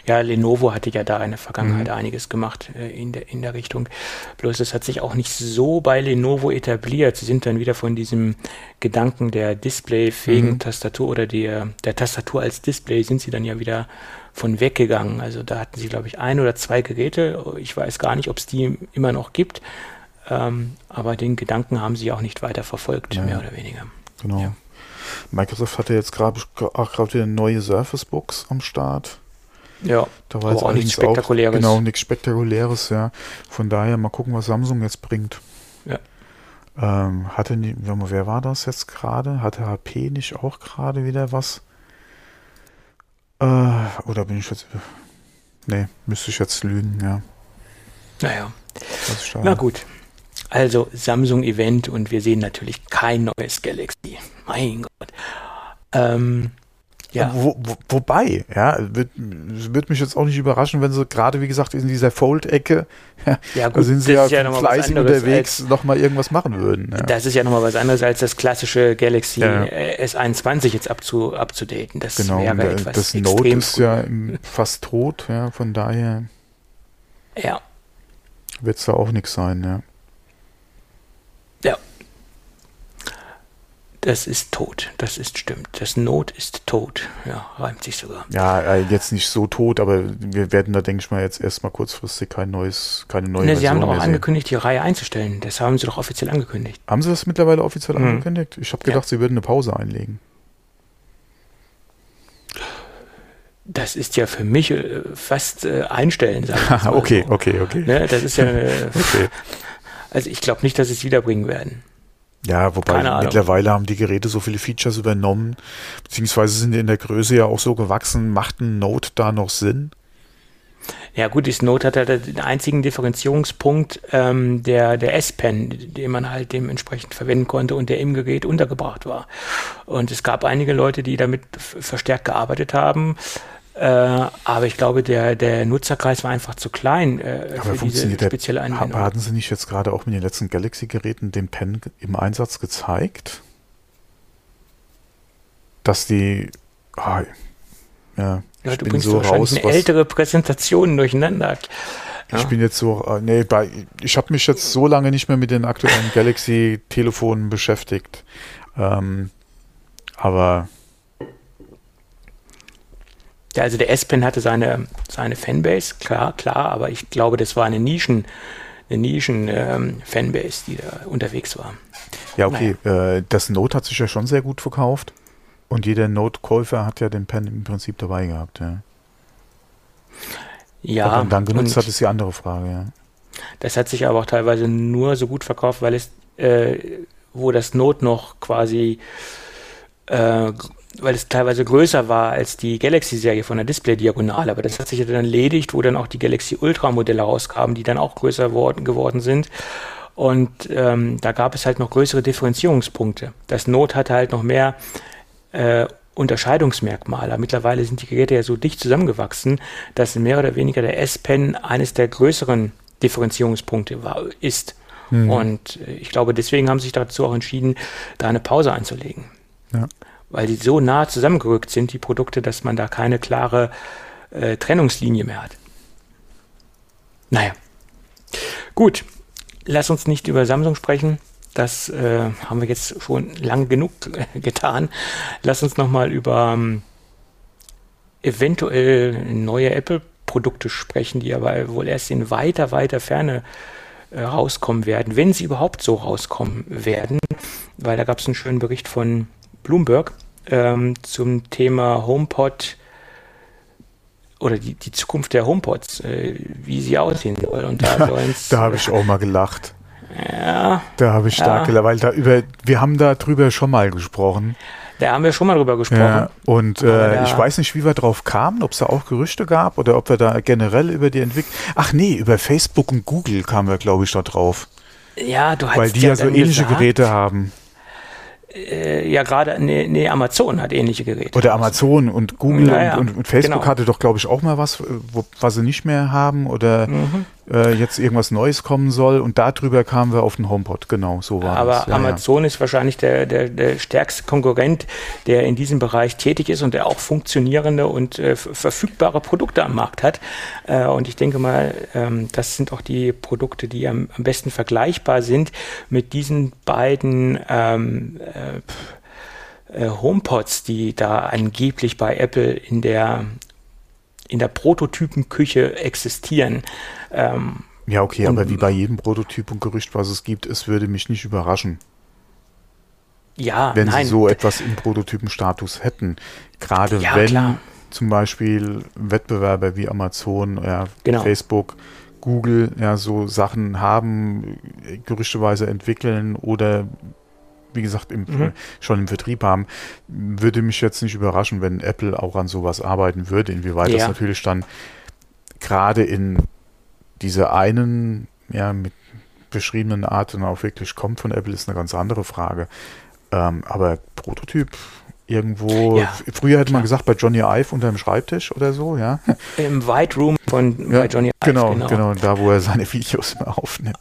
Ja, Lenovo hatte ja da in der Vergangenheit mhm. einiges gemacht äh, in, der, in der Richtung. Bloß es hat sich auch nicht so bei Lenovo etabliert. Sie sind dann wieder von diesem Gedanken der displayfähigen mhm. Tastatur oder der, der Tastatur als Display sind sie dann ja wieder von weggegangen. Also da hatten sie, glaube ich, ein oder zwei Geräte. Ich weiß gar nicht, ob es die immer noch gibt. Ähm, aber den Gedanken haben sie auch nicht weiter verfolgt, ja. mehr oder weniger. Genau. Ja. Microsoft hatte jetzt gerade gerade wieder eine neue Surface Box am Start. Ja, da war jetzt auch nichts Spektakuläres. Auch, genau, nichts Spektakuläres, ja. Von daher mal gucken, was Samsung jetzt bringt. Ja. Ähm, hatte, wer war das jetzt gerade? Hatte HP nicht auch gerade wieder was? Äh, oder bin ich jetzt. Nee, müsste ich jetzt lügen, ja. Naja. Na gut. Also Samsung Event und wir sehen natürlich kein neues Galaxy. Mein Gott. Ähm, ja. Wo, wo, wobei, ja, wird, wird mich jetzt auch nicht überraschen, wenn sie gerade, wie gesagt, in dieser Fold-Ecke, ja, gut, da sind sie ja, ja fleißig unterwegs, nochmal irgendwas machen würden. Ja. Das ist ja nochmal was anderes, als das klassische Galaxy ja. S21 jetzt abzu, abzudaten. Das genau, wäre der, etwas das Note ist ja fast tot, ja, von daher ja. wird es da auch nichts sein, ja. Das ist tot, das ist stimmt. Das Not ist tot. Ja, reimt sich sogar. Ja, äh, jetzt nicht so tot, aber wir werden da, denke ich mal, jetzt erstmal kurzfristig kein neues, keine neue ne, Sie haben doch auch angekündigt, die Reihe einzustellen. Das haben Sie doch offiziell angekündigt. Haben Sie das mittlerweile offiziell mhm. angekündigt? Ich habe gedacht, ja. Sie würden eine Pause einlegen. Das ist ja für mich äh, fast äh, einstellen, sagen wir Okay, so. okay, okay. Ne, das ist ja. Okay. Also ich glaube nicht, dass sie es wiederbringen werden. Ja, wobei mittlerweile haben die Geräte so viele Features übernommen, beziehungsweise sind in der Größe ja auch so gewachsen. Macht ein Note da noch Sinn? Ja gut, das Note hat halt den einzigen Differenzierungspunkt ähm, der, der S-Pen, den man halt dementsprechend verwenden konnte und der im Gerät untergebracht war. Und es gab einige Leute, die damit verstärkt gearbeitet haben. Äh, aber ich glaube, der, der Nutzerkreis war einfach zu klein äh, aber für diese spezielle Anwendung. Hatten Sie nicht jetzt gerade auch mit den letzten Galaxy-Geräten den Pen im Einsatz gezeigt? Dass die... Oh, ja, ja, du bringst so raus, eine ältere Präsentation durcheinander. Ja. Ich bin jetzt so, äh, nee, bei, ich habe mich jetzt so lange nicht mehr mit den aktuellen Galaxy-Telefonen beschäftigt. Ähm, aber ja, also der S-Pen hatte seine, seine Fanbase, klar, klar, aber ich glaube, das war eine Nischen, eine Nischen-Fanbase, ähm, die da unterwegs war. Ja, okay. Naja. Äh, das Note hat sich ja schon sehr gut verkauft. Und jeder Note-Käufer hat ja den Pen im Prinzip dabei gehabt, ja. Ja. Man dann genutzt hat, ist die andere Frage, ja. Das hat sich aber auch teilweise nur so gut verkauft, weil es, äh, wo das Note noch quasi äh, weil es teilweise größer war als die Galaxy-Serie von der Display-Diagonale. Aber das hat sich ja dann erledigt, wo dann auch die Galaxy Ultra-Modelle rauskamen, die dann auch größer worden, geworden sind. Und ähm, da gab es halt noch größere Differenzierungspunkte. Das Note hatte halt noch mehr äh, Unterscheidungsmerkmale. Mittlerweile sind die Geräte ja so dicht zusammengewachsen, dass mehr oder weniger der S-Pen eines der größeren Differenzierungspunkte war, ist. Mhm. Und äh, ich glaube, deswegen haben sie sich dazu auch entschieden, da eine Pause einzulegen. Ja weil die so nah zusammengerückt sind, die Produkte, dass man da keine klare äh, Trennungslinie mehr hat. Naja. Gut, lass uns nicht über Samsung sprechen. Das äh, haben wir jetzt schon lang genug getan. Lass uns nochmal über ähm, eventuell neue Apple-Produkte sprechen, die aber wohl erst in weiter, weiter Ferne äh, rauskommen werden, wenn sie überhaupt so rauskommen werden. Weil da gab es einen schönen Bericht von Bloomberg ähm, zum Thema HomePod oder die, die Zukunft der HomePods, äh, wie sie aussehen soll. Und da, da habe ich auch mal gelacht. Ja. Da habe ich stark ja. gelacht, weil da über, wir haben da drüber schon mal gesprochen. Da haben wir schon mal drüber gesprochen. Ja, und äh, ja. ich weiß nicht, wie wir drauf kamen, ob es da auch Gerüchte gab oder ob wir da generell über die Entwicklung. Ach nee, über Facebook und Google kamen wir, glaube ich, da drauf. Ja, du hast Weil die ja, so ähnliche gesagt. Geräte haben äh, ja gerade, nee, nee, Amazon hat ähnliche Geräte. Oder Amazon und Google naja, und, und, Facebook genau. hatte doch, glaube ich, auch mal was, wo, was sie nicht mehr haben oder mhm. Äh, jetzt irgendwas Neues kommen soll und darüber kamen wir auf den HomePod, genau, so war Aber. Ja, Amazon ja. ist wahrscheinlich der, der, der stärkste Konkurrent, der in diesem Bereich tätig ist und der auch funktionierende und äh, verfügbare Produkte am Markt hat. Äh, und ich denke mal, ähm, das sind auch die Produkte, die am, am besten vergleichbar sind mit diesen beiden ähm, äh, äh HomePods, die da angeblich bei Apple in der in der Prototypenküche existieren. Ähm, ja, okay, aber wie bei jedem Prototyp und Gerücht, was es gibt, es würde mich nicht überraschen. Ja, wenn nein. sie so etwas im Prototypenstatus hätten. Gerade ja, wenn klar. zum Beispiel Wettbewerber wie Amazon, ja, genau. Facebook, Google ja so Sachen haben, gerüchteweise entwickeln oder wie gesagt, im, mhm. schon im Vertrieb haben, würde mich jetzt nicht überraschen, wenn Apple auch an sowas arbeiten würde. Inwieweit ja. das natürlich dann gerade in dieser einen, ja, mit beschriebenen Art dann auch wirklich kommt von Apple, ist eine ganz andere Frage. Ähm, aber Prototyp irgendwo, ja, früher hätte klar. man gesagt, bei Johnny Ive unter dem Schreibtisch oder so, ja. Im White Room von ja, bei Johnny Ive. Genau, genau, genau, da wo er seine Videos immer aufnimmt.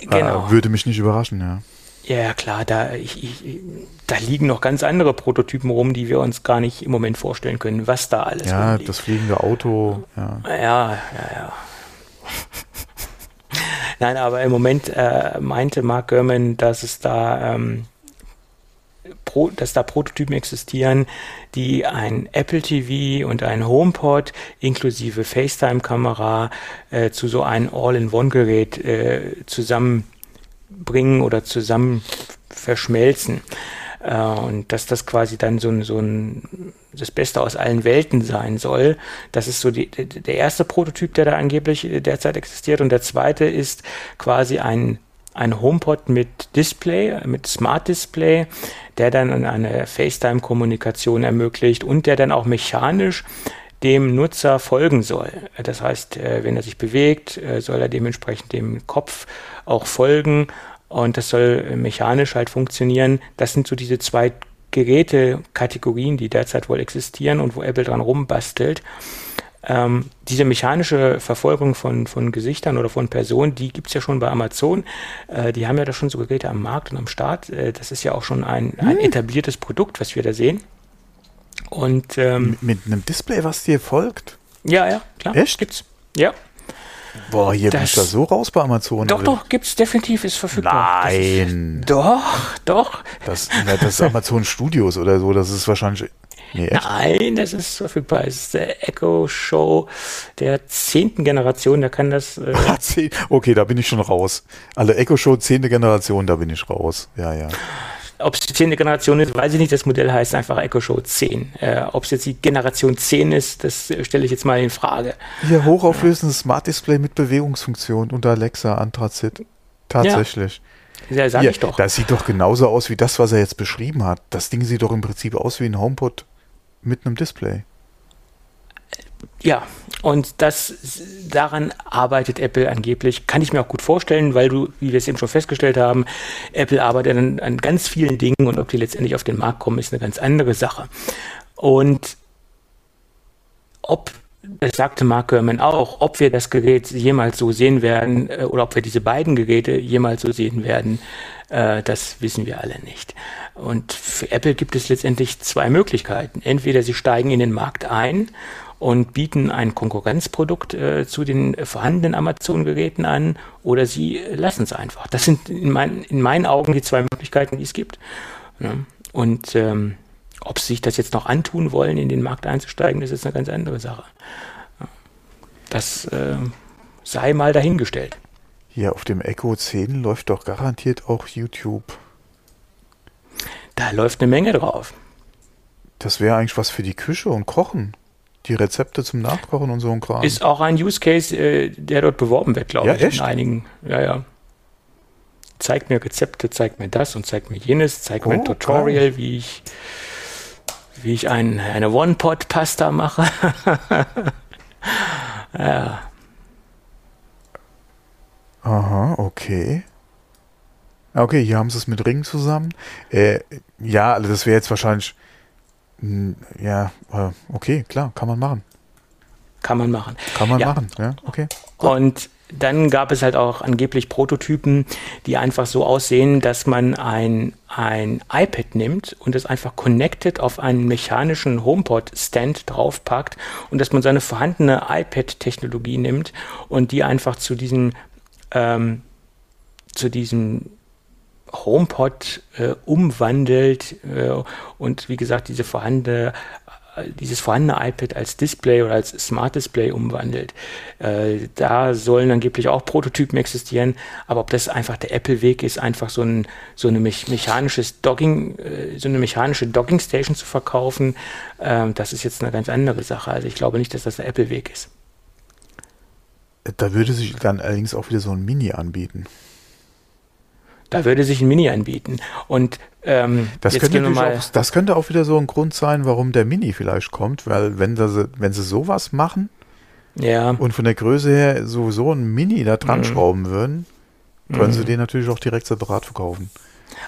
Genau. Äh, würde mich nicht überraschen, ja. Ja, klar, da, ich, ich, da liegen noch ganz andere Prototypen rum, die wir uns gar nicht im Moment vorstellen können, was da alles Ja, rumliegt. das fliegende Auto. Ja, ja, ja. ja. Nein, aber im Moment äh, meinte Mark Gurman, dass es da, ähm, Pro, dass da Prototypen existieren, die ein Apple TV und ein HomePod inklusive FaceTime-Kamera äh, zu so einem All-in-One-Gerät äh, zusammen bringen oder zusammen verschmelzen. Äh, und dass das quasi dann so ein, so ein, das Beste aus allen Welten sein soll. Das ist so die, der erste Prototyp, der da angeblich derzeit existiert. Und der zweite ist quasi ein, ein HomePod mit Display, mit Smart Display, der dann eine FaceTime-Kommunikation ermöglicht und der dann auch mechanisch dem Nutzer folgen soll. Das heißt, äh, wenn er sich bewegt, äh, soll er dementsprechend dem Kopf auch folgen und das soll mechanisch halt funktionieren. Das sind so diese zwei Gerätekategorien, die derzeit wohl existieren und wo Apple dran rumbastelt. Ähm, diese mechanische Verfolgung von, von Gesichtern oder von Personen, die gibt es ja schon bei Amazon. Äh, die haben ja da schon so Geräte am Markt und am Start. Äh, das ist ja auch schon ein, ein hm. etabliertes Produkt, was wir da sehen. Und ähm, mit einem Display, was dir folgt? Ja, ja, klar. Echt? Gibt's. Ja. Boah, hier das, bin ich da so raus bei Amazon. Doch, doch, gibt's definitiv, ist verfügbar. Nein. Ist, doch, doch. Das, na, das ist Amazon Studios oder so, das ist wahrscheinlich. Nee, Nein, das ist verfügbar. Es ist der Echo Show der zehnten Generation, der kann das. Äh okay, da bin ich schon raus. Alle Echo Show zehnte Generation, da bin ich raus. Ja, ja. Ob es die zehnte Generation ist, weiß ich nicht. Das Modell heißt einfach Echo Show 10. Äh, Ob es jetzt die Generation 10 ist, das stelle ich jetzt mal in Frage. Hier hochauflösendes Smart Display mit Bewegungsfunktion unter Alexa Anthrazit. Tatsächlich. Ja, ja Hier, ich doch. Das sieht doch genauso aus wie das, was er jetzt beschrieben hat. Das Ding sieht doch im Prinzip aus wie ein HomePod mit einem Display. Ja, und das daran arbeitet Apple angeblich. Kann ich mir auch gut vorstellen, weil du, wie wir es eben schon festgestellt haben, Apple arbeitet an, an ganz vielen Dingen und ob die letztendlich auf den Markt kommen, ist eine ganz andere Sache. Und ob das sagte Mark Gurman auch, ob wir das Gerät jemals so sehen werden äh, oder ob wir diese beiden Geräte jemals so sehen werden, äh, das wissen wir alle nicht. Und für Apple gibt es letztendlich zwei Möglichkeiten. Entweder sie steigen in den Markt ein und bieten ein Konkurrenzprodukt äh, zu den vorhandenen Amazon-Geräten an oder sie lassen es einfach. Das sind in, mein, in, meinen Augen die zwei Möglichkeiten, die es gibt. Ja. Und ähm, ob sie sich das jetzt noch antun wollen, in den Markt einzusteigen, das ist eine ganz andere Sache. Das äh, sei mal dahingestellt. Hier auf dem Echo 10 läuft doch garantiert auch YouTube. Da läuft eine Menge drauf. Das wäre eigentlich was für die Küche und Kochen die Rezepte zum Nachkochen und so ein Kram. Ist auch ein Use Case, äh, der dort beworben wird, glaube ja, ich. Echt? In einigen, ja, ja. Zeigt mir Rezepte, zeigt mir das und zeigt mir jenes, zeigt oh, mir ein oh, Tutorial, geil. wie ich, wie ich ein, eine One-Pot-Pasta mache. ja. Aha, okay. Okay, hier haben sie es mit Ringen zusammen. Äh, ja, also das wäre jetzt wahrscheinlich ja, okay, klar, kann man machen. Kann man machen. Kann man ja. machen, ja, okay. Gut. Und dann gab es halt auch angeblich Prototypen, die einfach so aussehen, dass man ein, ein iPad nimmt und es einfach connected auf einen mechanischen HomePod-Stand draufpackt und dass man seine vorhandene iPad-Technologie nimmt und die einfach zu diesem, ähm, zu diesem HomePod äh, umwandelt äh, und wie gesagt diese vorhandene dieses vorhandene iPad als Display oder als Smart Display umwandelt. Äh, da sollen angeblich auch Prototypen existieren, aber ob das einfach der Apple-Weg ist, einfach so ein so eine me mechanisches Dogging, äh, so eine mechanische Docking Station zu verkaufen, äh, das ist jetzt eine ganz andere Sache. Also ich glaube nicht, dass das der Apple-Weg ist. Da würde sich dann allerdings auch wieder so ein Mini anbieten. Da würde sich ein Mini anbieten. Und ähm, das, könnte auch, das könnte auch wieder so ein Grund sein, warum der Mini vielleicht kommt, weil wenn, das, wenn sie sowas machen ja. und von der Größe her sowieso ein Mini da dran mhm. schrauben würden, können mhm. sie den natürlich auch direkt separat verkaufen.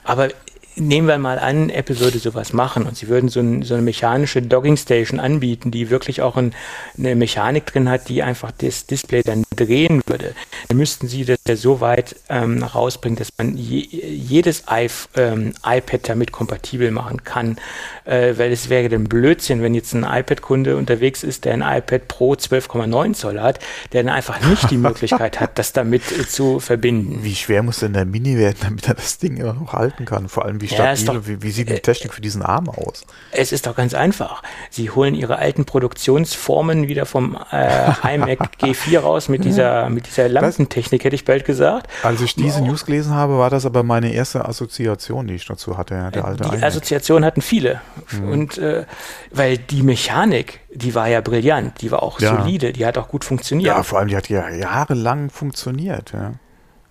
Aber nehmen wir mal an, Apple würde sowas machen und sie würden so, ein, so eine mechanische Dogging Station anbieten, die wirklich auch ein, eine Mechanik drin hat, die einfach das Display dann drehen würde. Dann müssten sie das ja so weit ähm, rausbringen, dass man je, jedes I, ähm, iPad damit kompatibel machen kann, äh, weil es wäre dann Blödsinn, wenn jetzt ein iPad-Kunde unterwegs ist, der ein iPad Pro 12,9 Zoll hat, der dann einfach nicht die Möglichkeit hat, das damit äh, zu verbinden. Wie schwer muss denn der Mini werden, damit er das Ding immer noch halten kann? Vor allem wie stabil, ja, doch, wie, wie, sieht die äh, Technik für diesen Arm aus? Es ist doch ganz einfach. Sie holen ihre alten Produktionsformen wieder vom äh, iMac G4 raus mit dieser, mit dieser Lampentechnik, hätte ich bald gesagt. Als ich diese wow. News gelesen habe, war das aber meine erste Assoziation, die ich dazu hatte, der alte Die iMac. Assoziation hatten viele. Mhm. Und äh, weil die Mechanik, die war ja brillant, die war auch ja. solide, die hat auch gut funktioniert. Ja, vor allem, die hat ja jahrelang funktioniert, ja.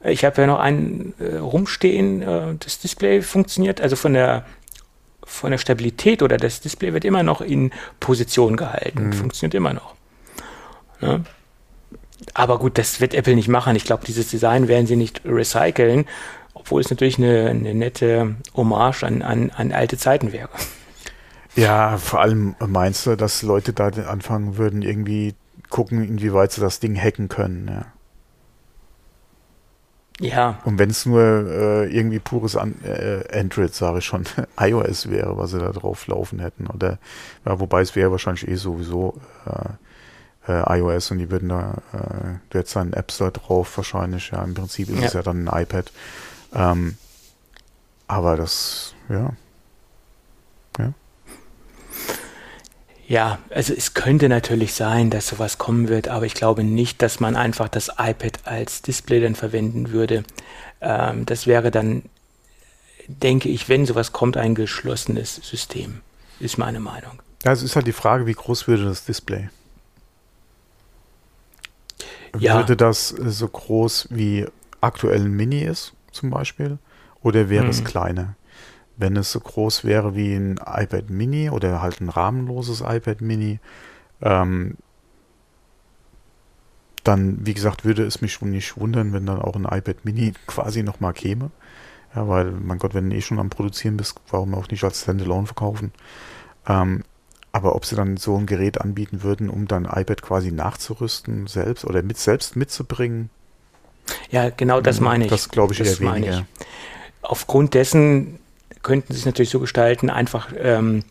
Ich habe ja noch einen äh, rumstehen, äh, das Display funktioniert, also von der von der Stabilität oder das Display wird immer noch in Position gehalten, mhm. funktioniert immer noch. Ja. Aber gut, das wird Apple nicht machen. Ich glaube, dieses Design werden sie nicht recyceln, obwohl es natürlich eine, eine nette Hommage an, an, an alte Zeiten wäre. Ja, vor allem meinst du, dass Leute da anfangen würden, irgendwie gucken, inwieweit sie das Ding hacken können, ja. Ja. Und wenn es nur äh, irgendwie pures An äh, Android, sage ich schon, iOS wäre, was sie da drauf laufen hätten. Oder ja, wobei es wäre wahrscheinlich eh sowieso äh, äh iOS und die würden da, äh, du hättest einen App Store drauf wahrscheinlich, ja. Im Prinzip ist ja. es ja dann ein iPad. Ähm, aber das, ja. Ja. Ja, also es könnte natürlich sein, dass sowas kommen wird, aber ich glaube nicht, dass man einfach das iPad als Display dann verwenden würde. Ähm, das wäre dann, denke ich, wenn sowas kommt, ein geschlossenes System, ist meine Meinung. Ja, es ist halt die Frage, wie groß würde das Display? Ja. Würde das so groß wie aktuell ein Mini ist, zum Beispiel? Oder wäre hm. es kleiner? Wenn es so groß wäre wie ein iPad Mini oder halt ein rahmenloses iPad Mini, ähm, dann, wie gesagt, würde es mich schon nicht wundern, wenn dann auch ein iPad Mini quasi nochmal käme. Ja, weil, mein Gott, wenn du eh schon am Produzieren bist, warum auch nicht als Standalone verkaufen? Ähm, aber ob sie dann so ein Gerät anbieten würden, um dann iPad quasi nachzurüsten selbst oder mit selbst mitzubringen? Ja, genau das meine ich. Das glaube ich das eher weniger. Ich. Aufgrund dessen, könnten sie es natürlich so gestalten, einfach ähm,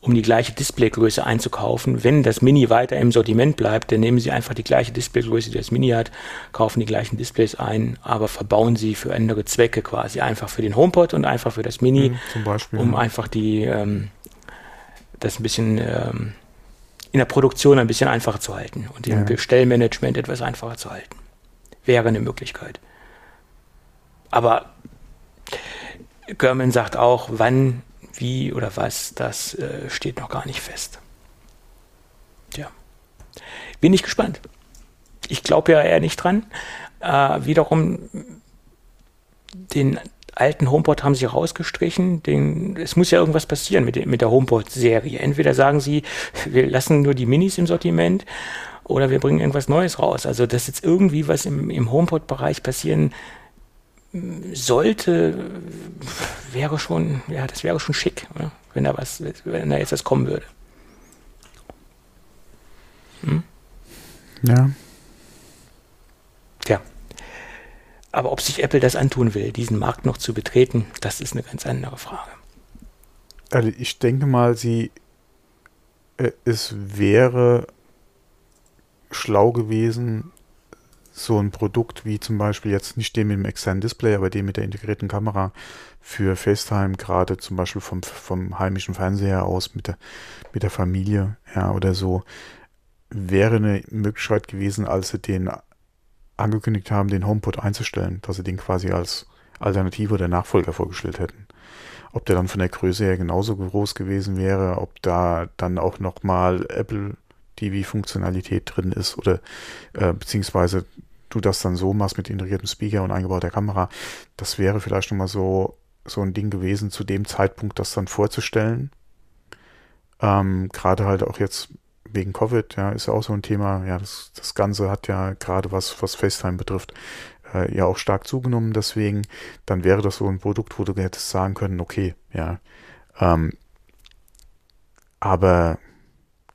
um die gleiche Displaygröße einzukaufen. Wenn das Mini weiter im Sortiment bleibt, dann nehmen sie einfach die gleiche Displaygröße, die das Mini hat, kaufen die gleichen Displays ein, aber verbauen sie für andere Zwecke quasi. Einfach für den HomePod und einfach für das Mini, mhm, Beispiel, um ja. einfach die ähm, das ein bisschen ähm, in der Produktion ein bisschen einfacher zu halten und im ja. Bestellmanagement etwas einfacher zu halten. Wäre eine Möglichkeit. Aber Görman sagt auch, wann, wie oder was, das äh, steht noch gar nicht fest. Tja. Bin ich gespannt. Ich glaube ja eher nicht dran. Äh, wiederum, den alten HomePod haben sie rausgestrichen. Den, es muss ja irgendwas passieren mit, mit der HomePod-Serie. Entweder sagen sie, wir lassen nur die Minis im Sortiment oder wir bringen irgendwas Neues raus. Also, dass jetzt irgendwie was im, im HomePod-Bereich passieren sollte, wäre schon, ja, das wäre schon schick, oder? wenn da was, wenn da jetzt was kommen würde. Hm? Ja. aber ob sich Apple das antun will, diesen Markt noch zu betreten, das ist eine ganz andere Frage. Also ich denke mal, sie äh, es wäre schlau gewesen, so ein Produkt wie zum Beispiel jetzt nicht dem mit dem externen Display, aber dem mit der integrierten Kamera für FaceTime, gerade zum Beispiel vom, vom heimischen Fernseher aus mit der, mit der Familie, ja, oder so, wäre eine Möglichkeit gewesen, als sie den angekündigt haben, den HomePod einzustellen, dass sie den quasi als Alternative oder Nachfolger vorgestellt hätten. Ob der dann von der Größe her genauso groß gewesen wäre, ob da dann auch nochmal Apple TV-Funktionalität drin ist oder äh, beziehungsweise du das dann so machst mit integriertem Speaker und eingebauter Kamera, das wäre vielleicht nochmal so, so ein Ding gewesen, zu dem Zeitpunkt das dann vorzustellen. Ähm, gerade halt auch jetzt wegen Covid, ja, ist ja auch so ein Thema. Ja, das, das Ganze hat ja gerade was, was FaceTime betrifft, äh, ja auch stark zugenommen. Deswegen, dann wäre das so ein Produkt, wo du hättest sagen können, okay, ja. Ähm, aber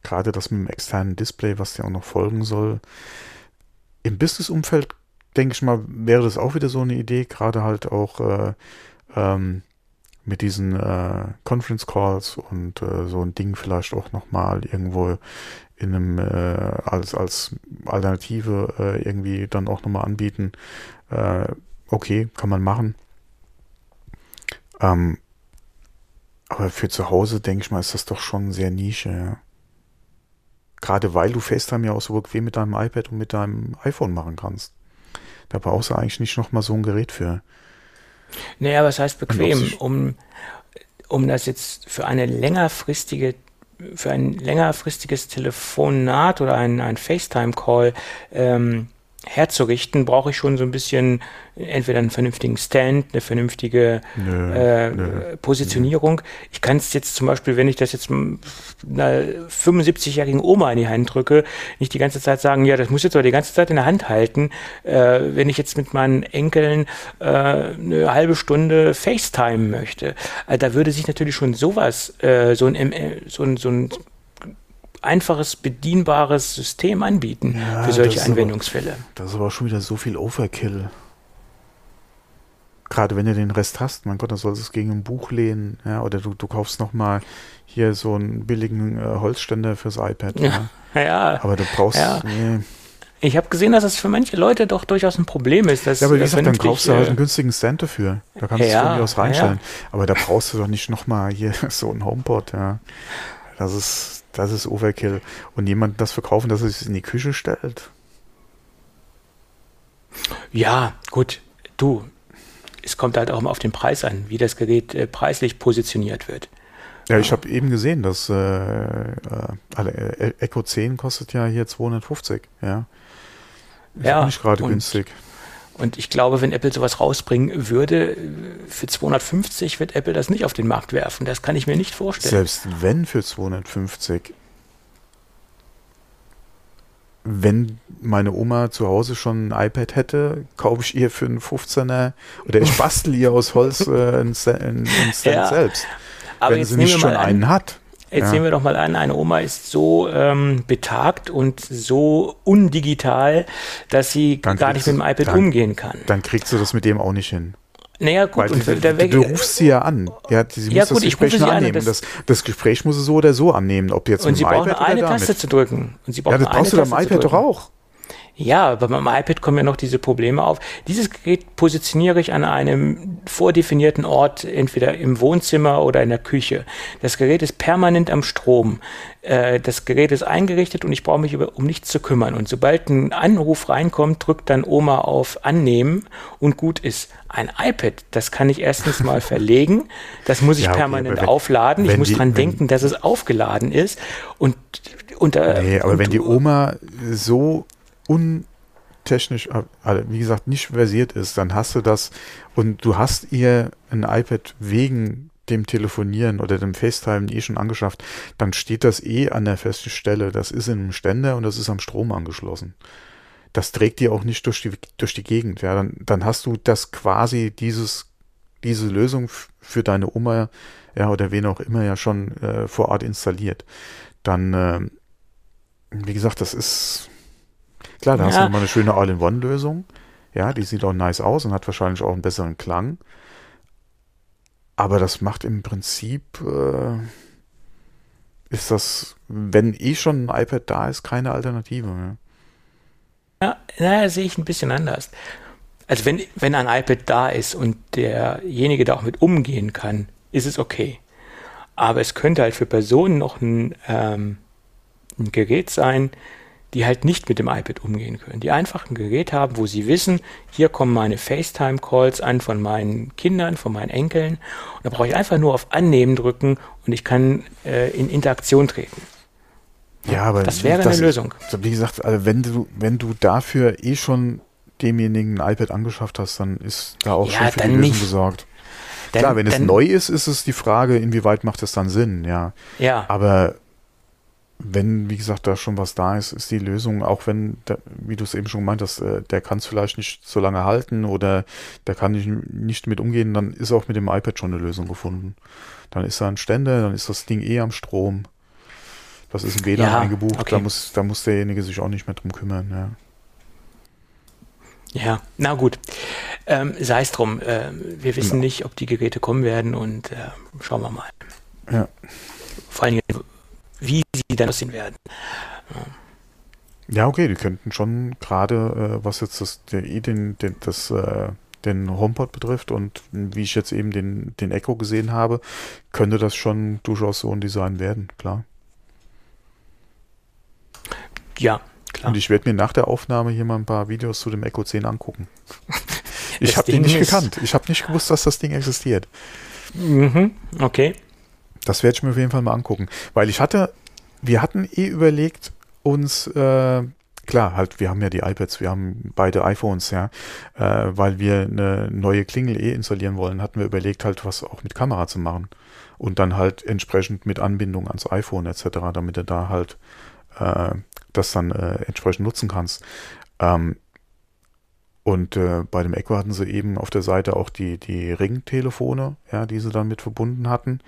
gerade das mit dem externen Display, was ja auch noch folgen soll, im Business-Umfeld, denke ich mal, wäre das auch wieder so eine Idee, gerade halt auch äh, ähm, mit diesen äh, Conference Calls und äh, so ein Ding vielleicht auch nochmal irgendwo in einem äh, als als Alternative äh, irgendwie dann auch nochmal anbieten. Äh, okay, kann man machen. Ähm, aber für zu Hause, denke ich mal, ist das doch schon sehr Nische. Ja. Gerade weil du FaceTime ja auch so bequem mit deinem iPad und mit deinem iPhone machen kannst. Da brauchst du eigentlich nicht nochmal so ein Gerät für. Naja, was heißt bequem? Um, um das jetzt für eine längerfristige für ein längerfristiges Telefonat oder ein, ein FaceTime-Call ähm, herzurichten, brauche ich schon so ein bisschen entweder einen vernünftigen Stand, eine vernünftige nö, äh, nö, Positionierung. Nö. Ich kann es jetzt zum Beispiel, wenn ich das jetzt einer 75-jährigen Oma in die Hand drücke, nicht die ganze Zeit sagen, ja, das muss jetzt aber die ganze Zeit in der Hand halten. Äh, wenn ich jetzt mit meinen Enkeln äh, eine halbe Stunde FaceTime möchte, äh, da würde sich natürlich schon sowas, äh, so ein, so ein, so ein einfaches, bedienbares System anbieten ja, für solche das Anwendungsfälle. Aber, das ist aber schon wieder so viel Overkill. Gerade wenn du den Rest hast, mein Gott, dann sollst du es gegen ein Buch lehnen, ja, oder du, du kaufst nochmal hier so einen billigen äh, Holzständer fürs iPad. Ja. ja. ja. Aber du brauchst. Nee. Ich habe gesehen, dass es für manche Leute doch durchaus ein Problem ist. Dass, ja, aber wie gesagt, dann kaufst du halt einen günstigen Stand dafür. Da kannst ja, du von mir aus reinstellen. Ja. Aber da brauchst du doch nicht nochmal hier so ein HomePod, ja. Das ist, das ist Overkill. Und jemand das verkaufen, dass er es in die Küche stellt. Ja, gut. Du, es kommt halt auch immer auf den Preis an, wie das Gerät äh, preislich positioniert wird. Ja, ich habe eben gesehen, dass äh, äh, Echo 10 kostet ja hier 250. Ja, ist ja, nicht gerade günstig. Und ich glaube, wenn Apple sowas rausbringen würde, für 250 wird Apple das nicht auf den Markt werfen. Das kann ich mir nicht vorstellen. Selbst wenn für 250. Wenn meine Oma zu Hause schon ein iPad hätte, kaufe ich ihr für einen 15er oder ich bastel ihr aus Holz äh, einen, einen Stand ja, selbst. Aber wenn sie nicht schon einen hat. Jetzt sehen wir doch mal an, eine Oma ist so ähm, betagt und so undigital, dass sie dann gar nicht mit dem iPad dann, umgehen kann. Dann kriegst du das mit dem auch nicht hin. Naja, gut, Weil und die, der du, du rufst sie ja an. Ja, sie ja, muss gut, das Gespräch nur annehmen. An das, das, Gespräch muss sie so oder so annehmen, ob jetzt und sie brauchen eine Taste zu drücken. Und sie brauchen ja, das brauchst du beim iPad doch auch. Ja, aber beim iPad kommen ja noch diese Probleme auf. Dieses Gerät positioniere ich an einem vordefinierten Ort, entweder im Wohnzimmer oder in der Küche. Das Gerät ist permanent am Strom. Äh, das Gerät ist eingerichtet und ich brauche mich um nichts zu kümmern. Und sobald ein Anruf reinkommt, drückt dann Oma auf Annehmen und gut ist. Ein iPad, das kann ich erstens mal verlegen, das muss ich ja, okay, permanent wenn, aufladen. Ich muss die, dran denken, dass es aufgeladen ist. Und, und, äh, nee, aber und, wenn die Oma so untechnisch, äh, also wie gesagt, nicht versiert ist, dann hast du das und du hast ihr ein iPad wegen dem Telefonieren oder dem FaceTime eh schon angeschafft, dann steht das eh an der festen Stelle. Das ist in einem Ständer und das ist am Strom angeschlossen. Das trägt dir auch nicht durch die, durch die Gegend. Ja, dann, dann hast du das quasi dieses, diese Lösung für deine Oma, ja, oder wen auch immer ja schon äh, vor Ort installiert. Dann, äh, wie gesagt, das ist, Klar, da ja. hast du nochmal eine schöne All-in-One-Lösung. Ja, die sieht auch nice aus und hat wahrscheinlich auch einen besseren Klang. Aber das macht im Prinzip, äh, ist das, wenn eh schon ein iPad da ist, keine Alternative mehr. Ja, naja, sehe ich ein bisschen anders. Also wenn, wenn ein iPad da ist und derjenige da auch mit umgehen kann, ist es okay. Aber es könnte halt für Personen noch ein, ähm, ein Gerät sein, die halt nicht mit dem iPad umgehen können. Die einfach ein Gerät haben, wo sie wissen, hier kommen meine FaceTime-Calls an von meinen Kindern, von meinen Enkeln. Und da brauche ich einfach nur auf Annehmen drücken und ich kann äh, in Interaktion treten. Ja, aber das wäre das, eine Lösung. Wie gesagt, also wenn du, wenn du dafür eh schon demjenigen ein iPad angeschafft hast, dann ist da auch ja, schon für die Lösung nicht. gesorgt. Dann, Klar, wenn dann, es neu ist, ist es die Frage, inwieweit macht es dann Sinn, ja. Ja. Aber wenn, wie gesagt, da schon was da ist, ist die Lösung, auch wenn, wie du es eben schon gemeint hast, äh, der kann es vielleicht nicht so lange halten oder der kann nicht, nicht mit umgehen, dann ist auch mit dem iPad schon eine Lösung gefunden. Dann ist da ein Ständer, dann ist das Ding eh am Strom. Das ist ein WLAN ja, eingebucht, okay. da, muss, da muss derjenige sich auch nicht mehr drum kümmern. Ja. Ja, na gut. Ähm, Sei es drum. Äh, wir wissen ja. nicht, ob die Geräte kommen werden und äh, schauen wir mal. Ja. Vor allen Dingen, wie sie dann aussehen werden. Ja, okay, die könnten schon gerade, äh, was jetzt das, der, den, den, das, äh, den HomePod betrifft und wie ich jetzt eben den, den Echo gesehen habe, könnte das schon durchaus so ein Design werden, klar. Ja, klar. Und ich werde mir nach der Aufnahme hier mal ein paar Videos zu dem Echo 10 angucken. ich habe den nicht gekannt. Ich habe nicht gewusst, dass das Ding existiert. Mhm, okay. Das werde ich mir auf jeden Fall mal angucken. Weil ich hatte, wir hatten eh überlegt, uns, äh, klar, halt, wir haben ja die iPads, wir haben beide iPhones, ja, äh, weil wir eine neue Klingel eh installieren wollen, hatten wir überlegt, halt was auch mit Kamera zu machen. Und dann halt entsprechend mit Anbindung ans iPhone etc., damit er da halt äh, das dann äh, entsprechend nutzen kannst. Ähm, und äh, bei dem Echo hatten sie eben auf der Seite auch die, die Ringtelefone, ja, die sie dann mit verbunden hatten.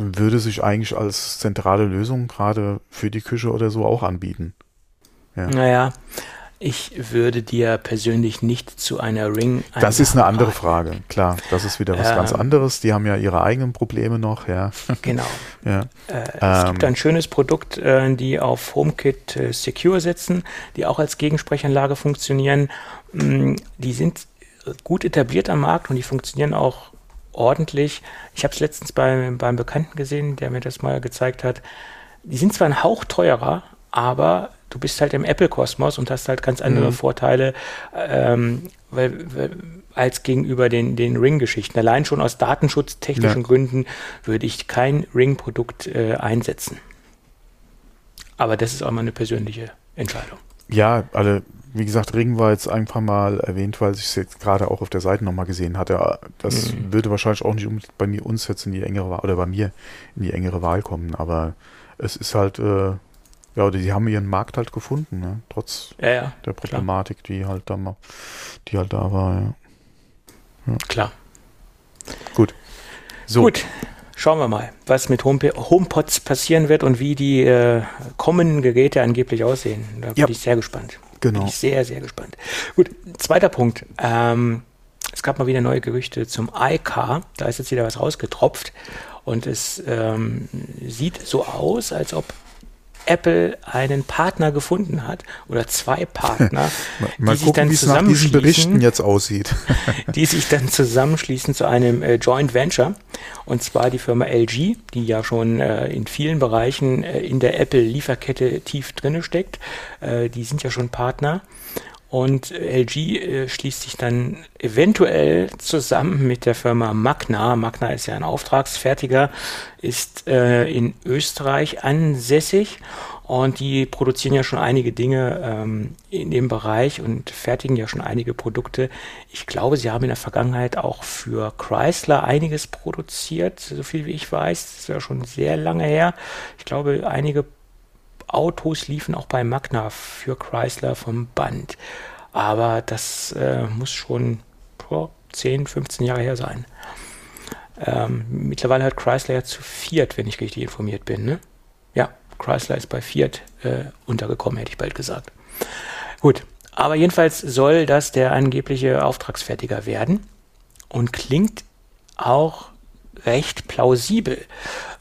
Würde sich eigentlich als zentrale Lösung gerade für die Küche oder so auch anbieten. Ja. Naja, ich würde dir persönlich nicht zu einer Ring. Das ist eine andere Frage, klar. Das ist wieder was ähm, ganz anderes. Die haben ja ihre eigenen Probleme noch, ja. Genau. ja. Äh, es ähm, gibt ein schönes Produkt, äh, die auf HomeKit äh, Secure setzen, die auch als Gegensprechanlage funktionieren. Mm, die sind gut etabliert am Markt und die funktionieren auch ordentlich. Ich habe es letztens bei, beim Bekannten gesehen, der mir das mal gezeigt hat. Die sind zwar ein Hauch teurer, aber du bist halt im Apple-Kosmos und hast halt ganz andere mhm. Vorteile ähm, weil, weil, als gegenüber den, den Ring-Geschichten. Allein schon aus datenschutztechnischen ja. Gründen würde ich kein Ring-Produkt äh, einsetzen. Aber das ist auch mal eine persönliche Entscheidung. Ja, alle, wie gesagt, Ring war jetzt einfach mal erwähnt, weil ich es jetzt gerade auch auf der Seite nochmal gesehen hatte. Das mhm. würde wahrscheinlich auch nicht bei mir uns jetzt in die engere Wahl oder bei mir in die engere Wahl kommen, aber es ist halt äh, ja, oder die haben ihren Markt halt gefunden, ne? trotz ja, ja, der Problematik, klar. die halt da mal, die halt da war. Ja. Klar. Gut. So. Gut. Schauen wir mal, was mit Home HomePods passieren wird und wie die äh, kommenden Geräte angeblich aussehen. Da bin ich sehr gespannt. Genau. Bin ich sehr, sehr gespannt. Gut, zweiter Punkt. Ähm, es gab mal wieder neue Gerüchte zum iCar. Da ist jetzt wieder was rausgetropft. Und es ähm, sieht so aus, als ob Apple einen Partner gefunden hat oder zwei Partner, mal, die gucken, sich dann zusammenschließen, Berichten jetzt aussieht. die sich dann zusammenschließen zu einem äh, Joint Venture und zwar die Firma LG, die ja schon äh, in vielen Bereichen äh, in der Apple Lieferkette tief drinne steckt. Äh, die sind ja schon Partner und LG äh, schließt sich dann eventuell zusammen mit der Firma Magna. Magna ist ja ein Auftragsfertiger, ist äh, in Österreich ansässig und die produzieren ja schon einige Dinge ähm, in dem Bereich und fertigen ja schon einige Produkte. Ich glaube, sie haben in der Vergangenheit auch für Chrysler einiges produziert, so viel wie ich weiß. Das ist ja schon sehr lange her. Ich glaube, einige Autos liefen auch bei Magna für Chrysler vom Band. Aber das äh, muss schon boah, 10, 15 Jahre her sein. Ähm, mittlerweile hat Chrysler ja zu Fiat, wenn ich richtig informiert bin. Ne? Ja, Chrysler ist bei Fiat äh, untergekommen, hätte ich bald gesagt. Gut, aber jedenfalls soll das der angebliche Auftragsfertiger werden und klingt auch recht plausibel,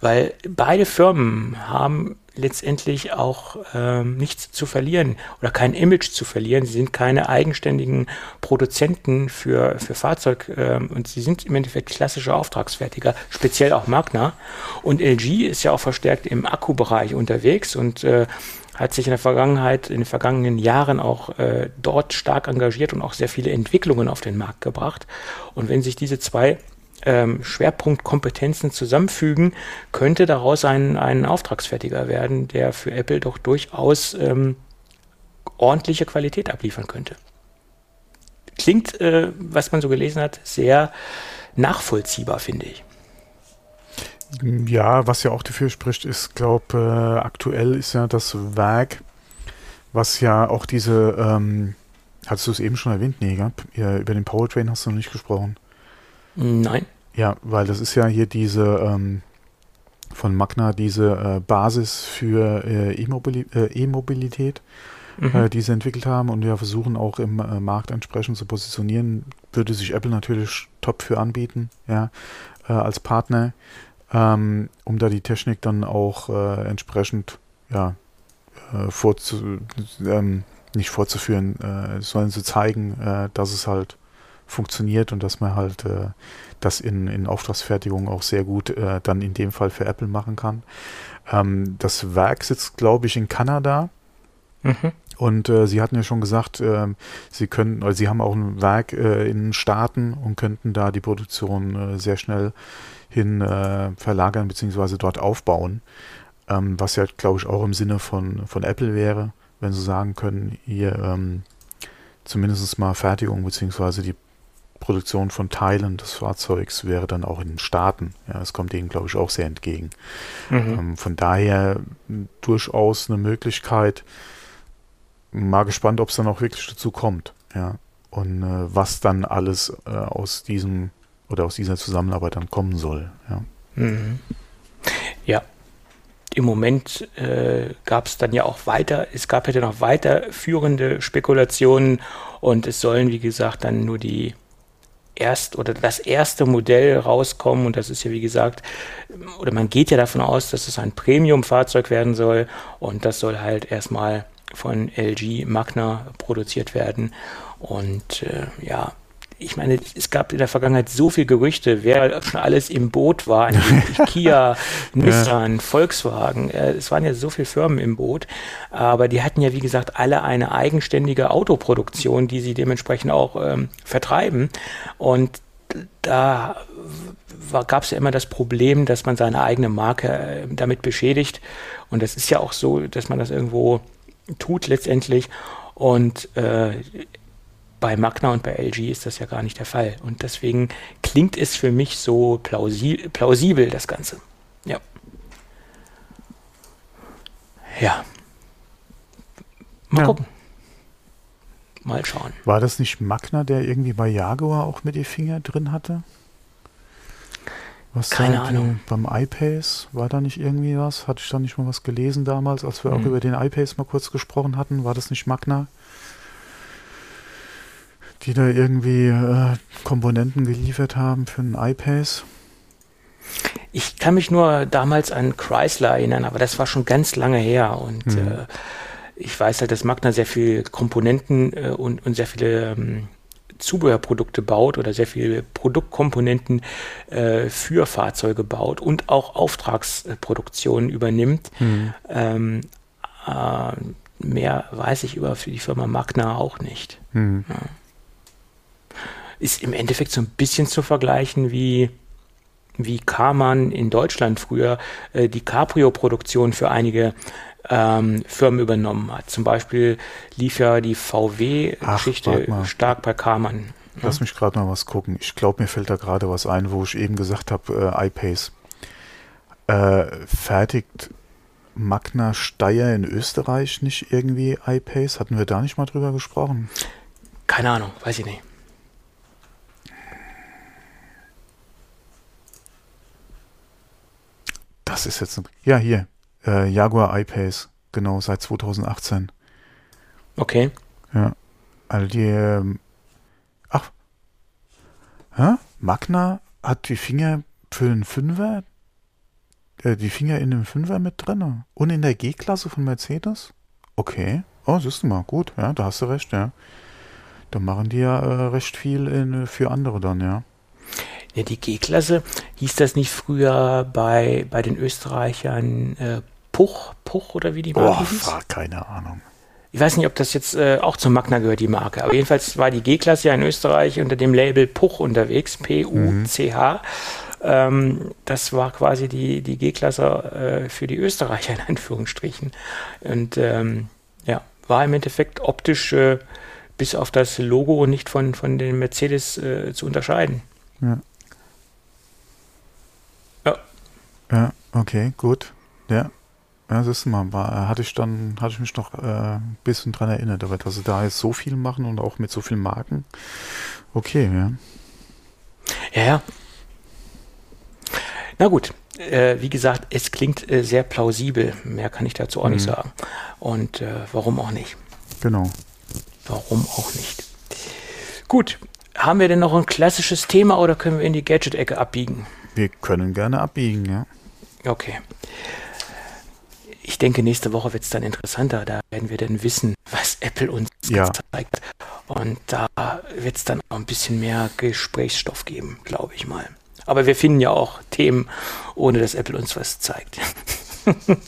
weil beide Firmen haben letztendlich auch ähm, nichts zu verlieren oder kein Image zu verlieren. Sie sind keine eigenständigen Produzenten für, für Fahrzeug ähm, und sie sind im Endeffekt klassische Auftragsfertiger, speziell auch Magna. Und LG ist ja auch verstärkt im Akkubereich unterwegs und äh, hat sich in der Vergangenheit, in den vergangenen Jahren auch äh, dort stark engagiert und auch sehr viele Entwicklungen auf den Markt gebracht. Und wenn sich diese zwei ähm, Schwerpunktkompetenzen zusammenfügen, könnte daraus ein, ein Auftragsfertiger werden, der für Apple doch durchaus ähm, ordentliche Qualität abliefern könnte. Klingt, äh, was man so gelesen hat, sehr nachvollziehbar, finde ich. Ja, was ja auch dafür spricht, ist, glaube äh, aktuell ist ja das Werk, was ja auch diese, ähm, hattest du es eben schon erwähnt, nee, ja, über den Powertrain hast du noch nicht gesprochen. Nein. Ja, weil das ist ja hier diese ähm, von Magna diese äh, Basis für äh, E-Mobilität, äh, mhm. Äh, die sie entwickelt haben und wir versuchen auch im äh, Markt entsprechend zu positionieren. Würde sich Apple natürlich top für anbieten, ja, äh, als Partner, ähm, um da die Technik dann auch entsprechend, ja, vorzu, ähm, nicht vorzuführen, sollen sie zeigen, dass es halt funktioniert und dass man halt äh, das in, in Auftragsfertigung auch sehr gut äh, dann in dem Fall für Apple machen kann. Ähm, das Werk sitzt, glaube ich, in Kanada. Mhm. Und äh, Sie hatten ja schon gesagt, äh, Sie können, oder Sie haben auch ein Werk äh, in den Staaten und könnten da die Produktion äh, sehr schnell hin äh, verlagern bzw. dort aufbauen. Ähm, was ja, glaube ich, auch im Sinne von, von Apple wäre, wenn Sie sagen können, hier ähm, zumindest mal Fertigung bzw. die Produktion von Teilen des Fahrzeugs wäre dann auch in den Staaten. Ja, es kommt ihnen, glaube ich, auch sehr entgegen. Mhm. Ähm, von daher durchaus eine Möglichkeit. Mal gespannt, ob es dann auch wirklich dazu kommt. Ja, und äh, was dann alles äh, aus diesem oder aus dieser Zusammenarbeit dann kommen soll. Ja. Mhm. Ja, im Moment äh, gab es dann ja auch weiter, es gab ja noch weiterführende Spekulationen und es sollen, wie gesagt, dann nur die erst oder das erste Modell rauskommen. Und das ist ja wie gesagt, oder man geht ja davon aus, dass es ein Premium-Fahrzeug werden soll. Und das soll halt erstmal von LG Magna produziert werden. Und äh, ja, ich meine, es gab in der Vergangenheit so viel Gerüchte, wer schon alles im Boot war, Kia, Nissan, ja. Volkswagen, äh, es waren ja so viele Firmen im Boot, aber die hatten ja, wie gesagt, alle eine eigenständige Autoproduktion, die sie dementsprechend auch ähm, vertreiben und da gab es ja immer das Problem, dass man seine eigene Marke äh, damit beschädigt. Und das ist ja auch so, dass man das irgendwo tut letztendlich. Und äh, bei Magna und bei LG ist das ja gar nicht der Fall. Und deswegen klingt es für mich so plausibel, plausibel das Ganze. Ja. Ja. Mal ja. gucken. Mal schauen. War das nicht Magna, der irgendwie bei Jaguar auch mit die Finger drin hatte? Was Keine halt, Ahnung. Beim iPace war da nicht irgendwie was? Hatte ich da nicht mal was gelesen damals, als wir mhm. auch über den iPace mal kurz gesprochen hatten? War das nicht Magna? Die da irgendwie äh, Komponenten geliefert haben für einen iPace? Ich kann mich nur damals an Chrysler erinnern, aber das war schon ganz lange her und mhm. äh, ich weiß halt, dass Magna sehr viele Komponenten äh, und, und sehr viele ähm, Zubehörprodukte baut oder sehr viele Produktkomponenten äh, für Fahrzeuge baut und auch Auftragsproduktionen übernimmt. Mhm. Ähm, äh, mehr weiß ich über die Firma Magna auch nicht. Mhm. Ja ist im Endeffekt so ein bisschen zu vergleichen wie wie Karmann in Deutschland früher äh, die Cabrio-Produktion für einige ähm, Firmen übernommen hat. Zum Beispiel lief ja die VW-Geschichte stark bei Karmann. Ne? Lass mich gerade mal was gucken. Ich glaube, mir fällt da gerade was ein, wo ich eben gesagt habe, äh, iPace. Äh, fertigt Magna Steyr in Österreich nicht irgendwie iPace? Hatten wir da nicht mal drüber gesprochen? Keine Ahnung, weiß ich nicht. Das ist jetzt ein, ja hier äh, Jaguar I-Pace, genau seit 2018. Okay. Ja. Also die, ähm, ach, hä? Magna hat die Finger für den Fünfer, äh, die Finger in dem Fünfer mit drin. Und in der G-Klasse von Mercedes? Okay. Oh, siehst du mal, gut, ja, da hast du recht, ja. Da machen die ja äh, recht viel in, für andere dann, ja. Ja, die G-Klasse, hieß das nicht früher bei, bei den Österreichern äh, Puch, Puch oder wie die Marke oh, hieß? keine Ahnung. Ich weiß nicht, ob das jetzt äh, auch zum Magna gehört, die Marke. Aber jedenfalls war die G-Klasse ja in Österreich unter dem Label Puch unterwegs, P-U-C-H. Mhm. Ähm, das war quasi die, die G-Klasse äh, für die Österreicher in Anführungsstrichen. Und ähm, ja, war im Endeffekt optisch äh, bis auf das Logo nicht von, von den Mercedes äh, zu unterscheiden. Ja. Ja, okay, gut. Ja. Ja, das ist mal, war, hatte ich dann, hatte ich mich noch äh, ein bisschen dran erinnert, aber dass sie da jetzt so viel machen und auch mit so vielen Marken. Okay, ja. Ja, ja. Na gut, äh, wie gesagt, es klingt äh, sehr plausibel. Mehr kann ich dazu auch mhm. nicht sagen. Und äh, warum auch nicht? Genau. Warum auch nicht? Gut, haben wir denn noch ein klassisches Thema oder können wir in die Gadget-Ecke abbiegen? Wir können gerne abbiegen, ja. Okay. Ich denke, nächste Woche wird es dann interessanter. Da werden wir dann wissen, was Apple uns ja. zeigt. Und da wird es dann auch ein bisschen mehr Gesprächsstoff geben, glaube ich mal. Aber wir finden ja auch Themen, ohne dass Apple uns was zeigt.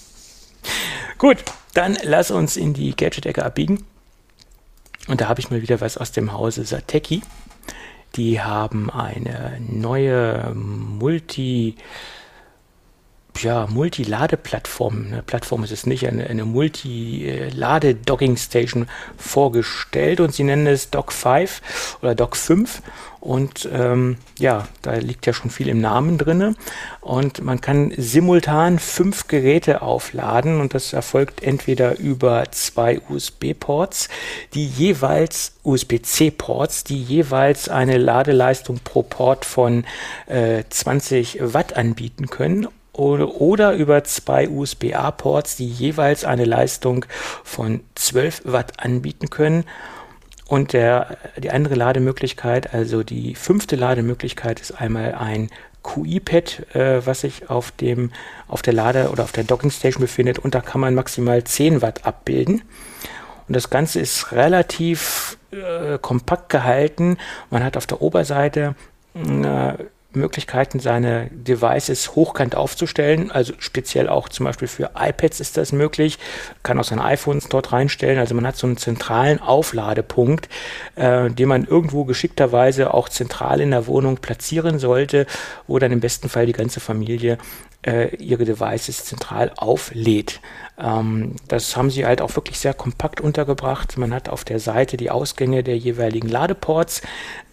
Gut, dann lass uns in die Gadget-Ecke abbiegen. Und da habe ich mal wieder was aus dem Hause Sateki. Die haben eine neue Multi- ja, Multi-Ladeplattform, eine Plattform ist es nicht, eine, eine Multi-Lade-Docking-Station vorgestellt und sie nennen es Dock 5 oder Dock 5 und ähm, ja, da liegt ja schon viel im Namen drin und man kann simultan fünf Geräte aufladen und das erfolgt entweder über zwei USB-Ports, die jeweils USB-C-Ports, die jeweils eine Ladeleistung pro Port von äh, 20 Watt anbieten können oder, über zwei USB-A-Ports, die jeweils eine Leistung von 12 Watt anbieten können. Und der, die andere Lademöglichkeit, also die fünfte Lademöglichkeit, ist einmal ein QI-Pad, äh, was sich auf dem auf der Lade oder auf der Dockingstation befindet und da kann man maximal 10 Watt abbilden. Und das Ganze ist relativ äh, kompakt gehalten. Man hat auf der Oberseite äh, Möglichkeiten, seine Devices hochkant aufzustellen. Also speziell auch zum Beispiel für iPads ist das möglich. Kann auch seine iPhones dort reinstellen. Also man hat so einen zentralen Aufladepunkt, äh, den man irgendwo geschickterweise auch zentral in der Wohnung platzieren sollte, wo dann im besten Fall die ganze Familie äh, ihre Devices zentral auflädt. Ähm, das haben sie halt auch wirklich sehr kompakt untergebracht. Man hat auf der Seite die Ausgänge der jeweiligen Ladeports.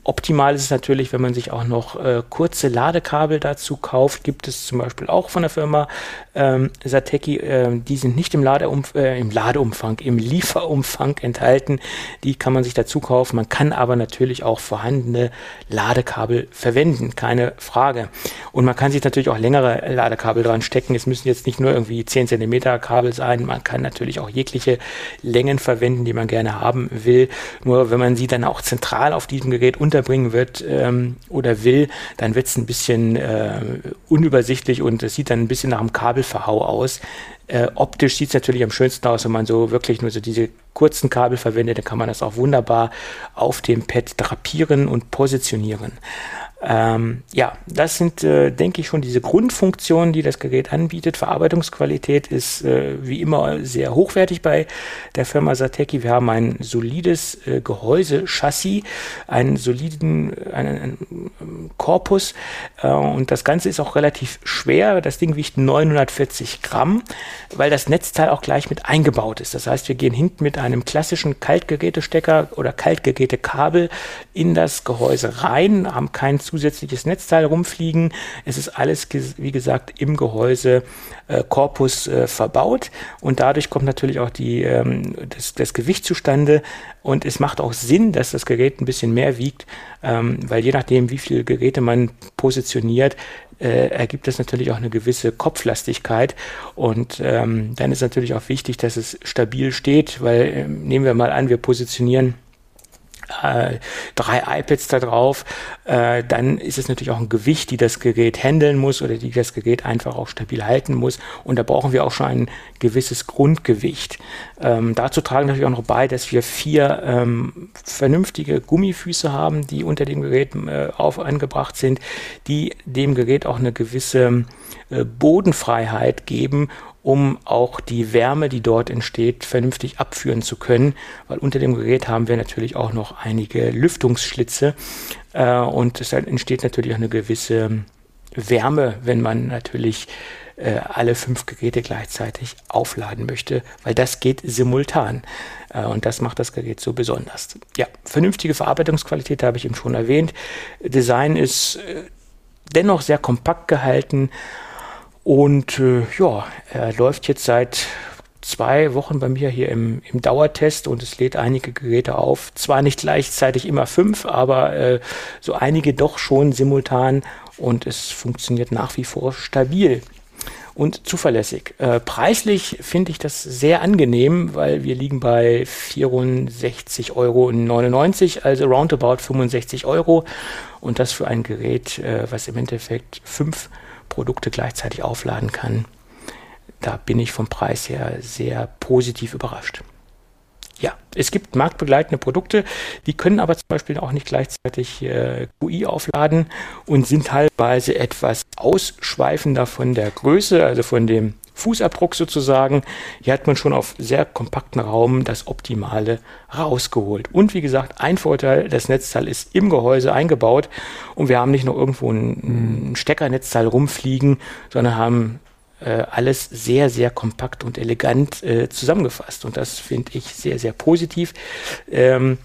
Optimal ist es natürlich, wenn man sich auch noch äh, kurze Ladekabel dazu kauft. Gibt es zum Beispiel auch von der Firma ähm, Sateki. Äh, die sind nicht im, Ladeumf äh, im Ladeumfang, im Lieferumfang enthalten. Die kann man sich dazu kaufen. Man kann aber natürlich auch vorhandene Ladekabel verwenden, keine Frage. Und man kann sich natürlich auch längere Ladekabel dran stecken. Es müssen jetzt nicht nur irgendwie 10 cm Kabel sein. Man kann natürlich auch jegliche Längen verwenden, die man gerne haben will. Nur wenn man sie dann auch zentral auf diesem Gerät unterbringen wird ähm, oder will, dann wird es ein bisschen äh, unübersichtlich und es sieht dann ein bisschen nach einem Kabelverhau aus. Äh, optisch sieht es natürlich am schönsten aus, wenn man so wirklich nur so diese kurzen Kabel verwendet, dann kann man das auch wunderbar auf dem Pad drapieren und positionieren. Ähm, ja, das sind, äh, denke ich, schon diese Grundfunktionen, die das Gerät anbietet. Verarbeitungsqualität ist äh, wie immer sehr hochwertig bei der Firma Sateki. Wir haben ein solides äh, Gehäuse-Chassis, einen soliden einen, einen Korpus äh, und das Ganze ist auch relativ schwer. Das Ding wiegt 940 Gramm, weil das Netzteil auch gleich mit eingebaut ist. Das heißt, wir gehen hinten mit einem klassischen Kaltgerätestecker oder Kaltgerätekabel in das Gehäuse rein, haben keinen zusätzliches Netzteil rumfliegen. Es ist alles, wie gesagt, im Gehäuse äh, Korpus äh, verbaut und dadurch kommt natürlich auch die, ähm, das, das Gewicht zustande und es macht auch Sinn, dass das Gerät ein bisschen mehr wiegt, ähm, weil je nachdem, wie viele Geräte man positioniert, äh, ergibt das natürlich auch eine gewisse Kopflastigkeit. Und ähm, dann ist natürlich auch wichtig, dass es stabil steht, weil äh, nehmen wir mal an, wir positionieren äh, drei iPads da drauf, äh, dann ist es natürlich auch ein Gewicht, die das Gerät handeln muss oder die das Gerät einfach auch stabil halten muss. Und da brauchen wir auch schon ein gewisses Grundgewicht. Ähm, dazu tragen natürlich auch noch bei, dass wir vier ähm, vernünftige Gummifüße haben, die unter dem Gerät äh, auf angebracht sind, die dem Gerät auch eine gewisse äh, Bodenfreiheit geben um auch die Wärme, die dort entsteht, vernünftig abführen zu können, weil unter dem Gerät haben wir natürlich auch noch einige Lüftungsschlitze äh, und es entsteht natürlich auch eine gewisse Wärme, wenn man natürlich äh, alle fünf Geräte gleichzeitig aufladen möchte, weil das geht simultan. Äh, und das macht das Gerät so besonders. Ja, vernünftige Verarbeitungsqualität habe ich eben schon erwähnt. Design ist äh, dennoch sehr kompakt gehalten und äh, ja, er läuft jetzt seit zwei Wochen bei mir hier im, im Dauertest und es lädt einige Geräte auf. Zwar nicht gleichzeitig immer fünf, aber äh, so einige doch schon simultan und es funktioniert nach wie vor stabil und zuverlässig. Äh, preislich finde ich das sehr angenehm, weil wir liegen bei 64,99 Euro, also roundabout 65 Euro und das für ein Gerät, äh, was im Endeffekt fünf Produkte gleichzeitig aufladen kann. Da bin ich vom Preis her sehr positiv überrascht. Ja, es gibt marktbegleitende Produkte, die können aber zum Beispiel auch nicht gleichzeitig äh, QI aufladen und sind teilweise etwas ausschweifender von der Größe, also von dem Fußabdruck sozusagen. Hier hat man schon auf sehr kompakten Raum das Optimale rausgeholt. Und wie gesagt, ein Vorteil, das Netzteil ist im Gehäuse eingebaut und wir haben nicht noch irgendwo ein, Steckernetzteil rumfliegen, sondern haben äh, alles sehr, sehr kompakt und elegant äh, zusammengefasst. Und das finde ich sehr, sehr positiv. Ähm,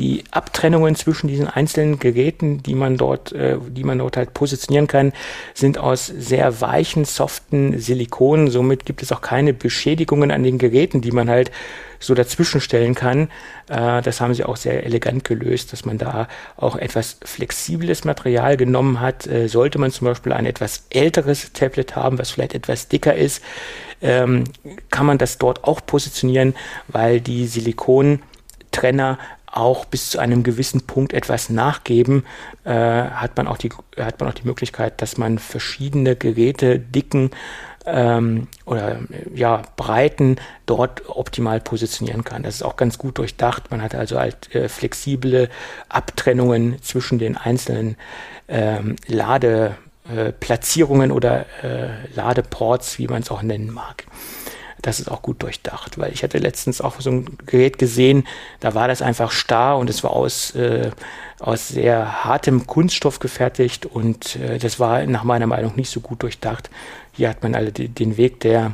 die Abtrennungen zwischen diesen einzelnen Geräten, die man dort, äh, die man dort halt positionieren kann, sind aus sehr weichen, soften Silikonen. Somit gibt es auch keine Beschädigungen an den Geräten, die man halt so dazwischen stellen kann. Äh, das haben sie auch sehr elegant gelöst, dass man da auch etwas flexibles Material genommen hat. Äh, sollte man zum Beispiel ein etwas älteres Tablet haben, was vielleicht etwas dicker ist, ähm, kann man das dort auch positionieren, weil die Silikontrenner auch bis zu einem gewissen Punkt etwas nachgeben, äh, hat, man auch die, hat man auch die Möglichkeit, dass man verschiedene Geräte, Dicken ähm, oder ja, Breiten dort optimal positionieren kann. Das ist auch ganz gut durchdacht. Man hat also halt äh, flexible Abtrennungen zwischen den einzelnen ähm, Ladeplatzierungen oder äh, Ladeports, wie man es auch nennen mag das ist auch gut durchdacht, weil ich hatte letztens auch so ein Gerät gesehen, da war das einfach starr und es war aus, äh, aus sehr hartem Kunststoff gefertigt und äh, das war nach meiner Meinung nicht so gut durchdacht. Hier hat man alle den Weg der,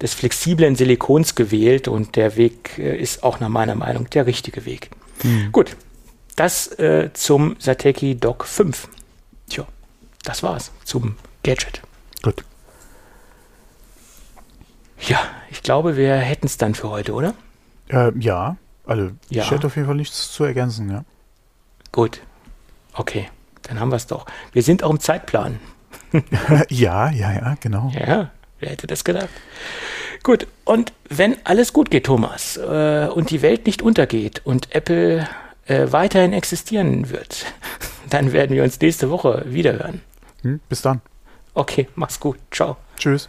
des flexiblen Silikons gewählt und der Weg äh, ist auch nach meiner Meinung der richtige Weg. Mhm. Gut, das äh, zum Sateki Dock 5. Tja, das war's zum Gadget. Gut. Ja, ich glaube, wir hätten es dann für heute, oder? Äh, ja, also ja. ich hätte auf jeden Fall nichts zu ergänzen, ja. Gut, okay, dann haben wir es doch. Wir sind auch im Zeitplan. ja, ja, ja, genau. Ja, wer hätte das gedacht? Gut, und wenn alles gut geht, Thomas, äh, und die Welt nicht untergeht und Apple äh, weiterhin existieren wird, dann werden wir uns nächste Woche wiederhören. Hm, bis dann. Okay, mach's gut. Ciao. Tschüss.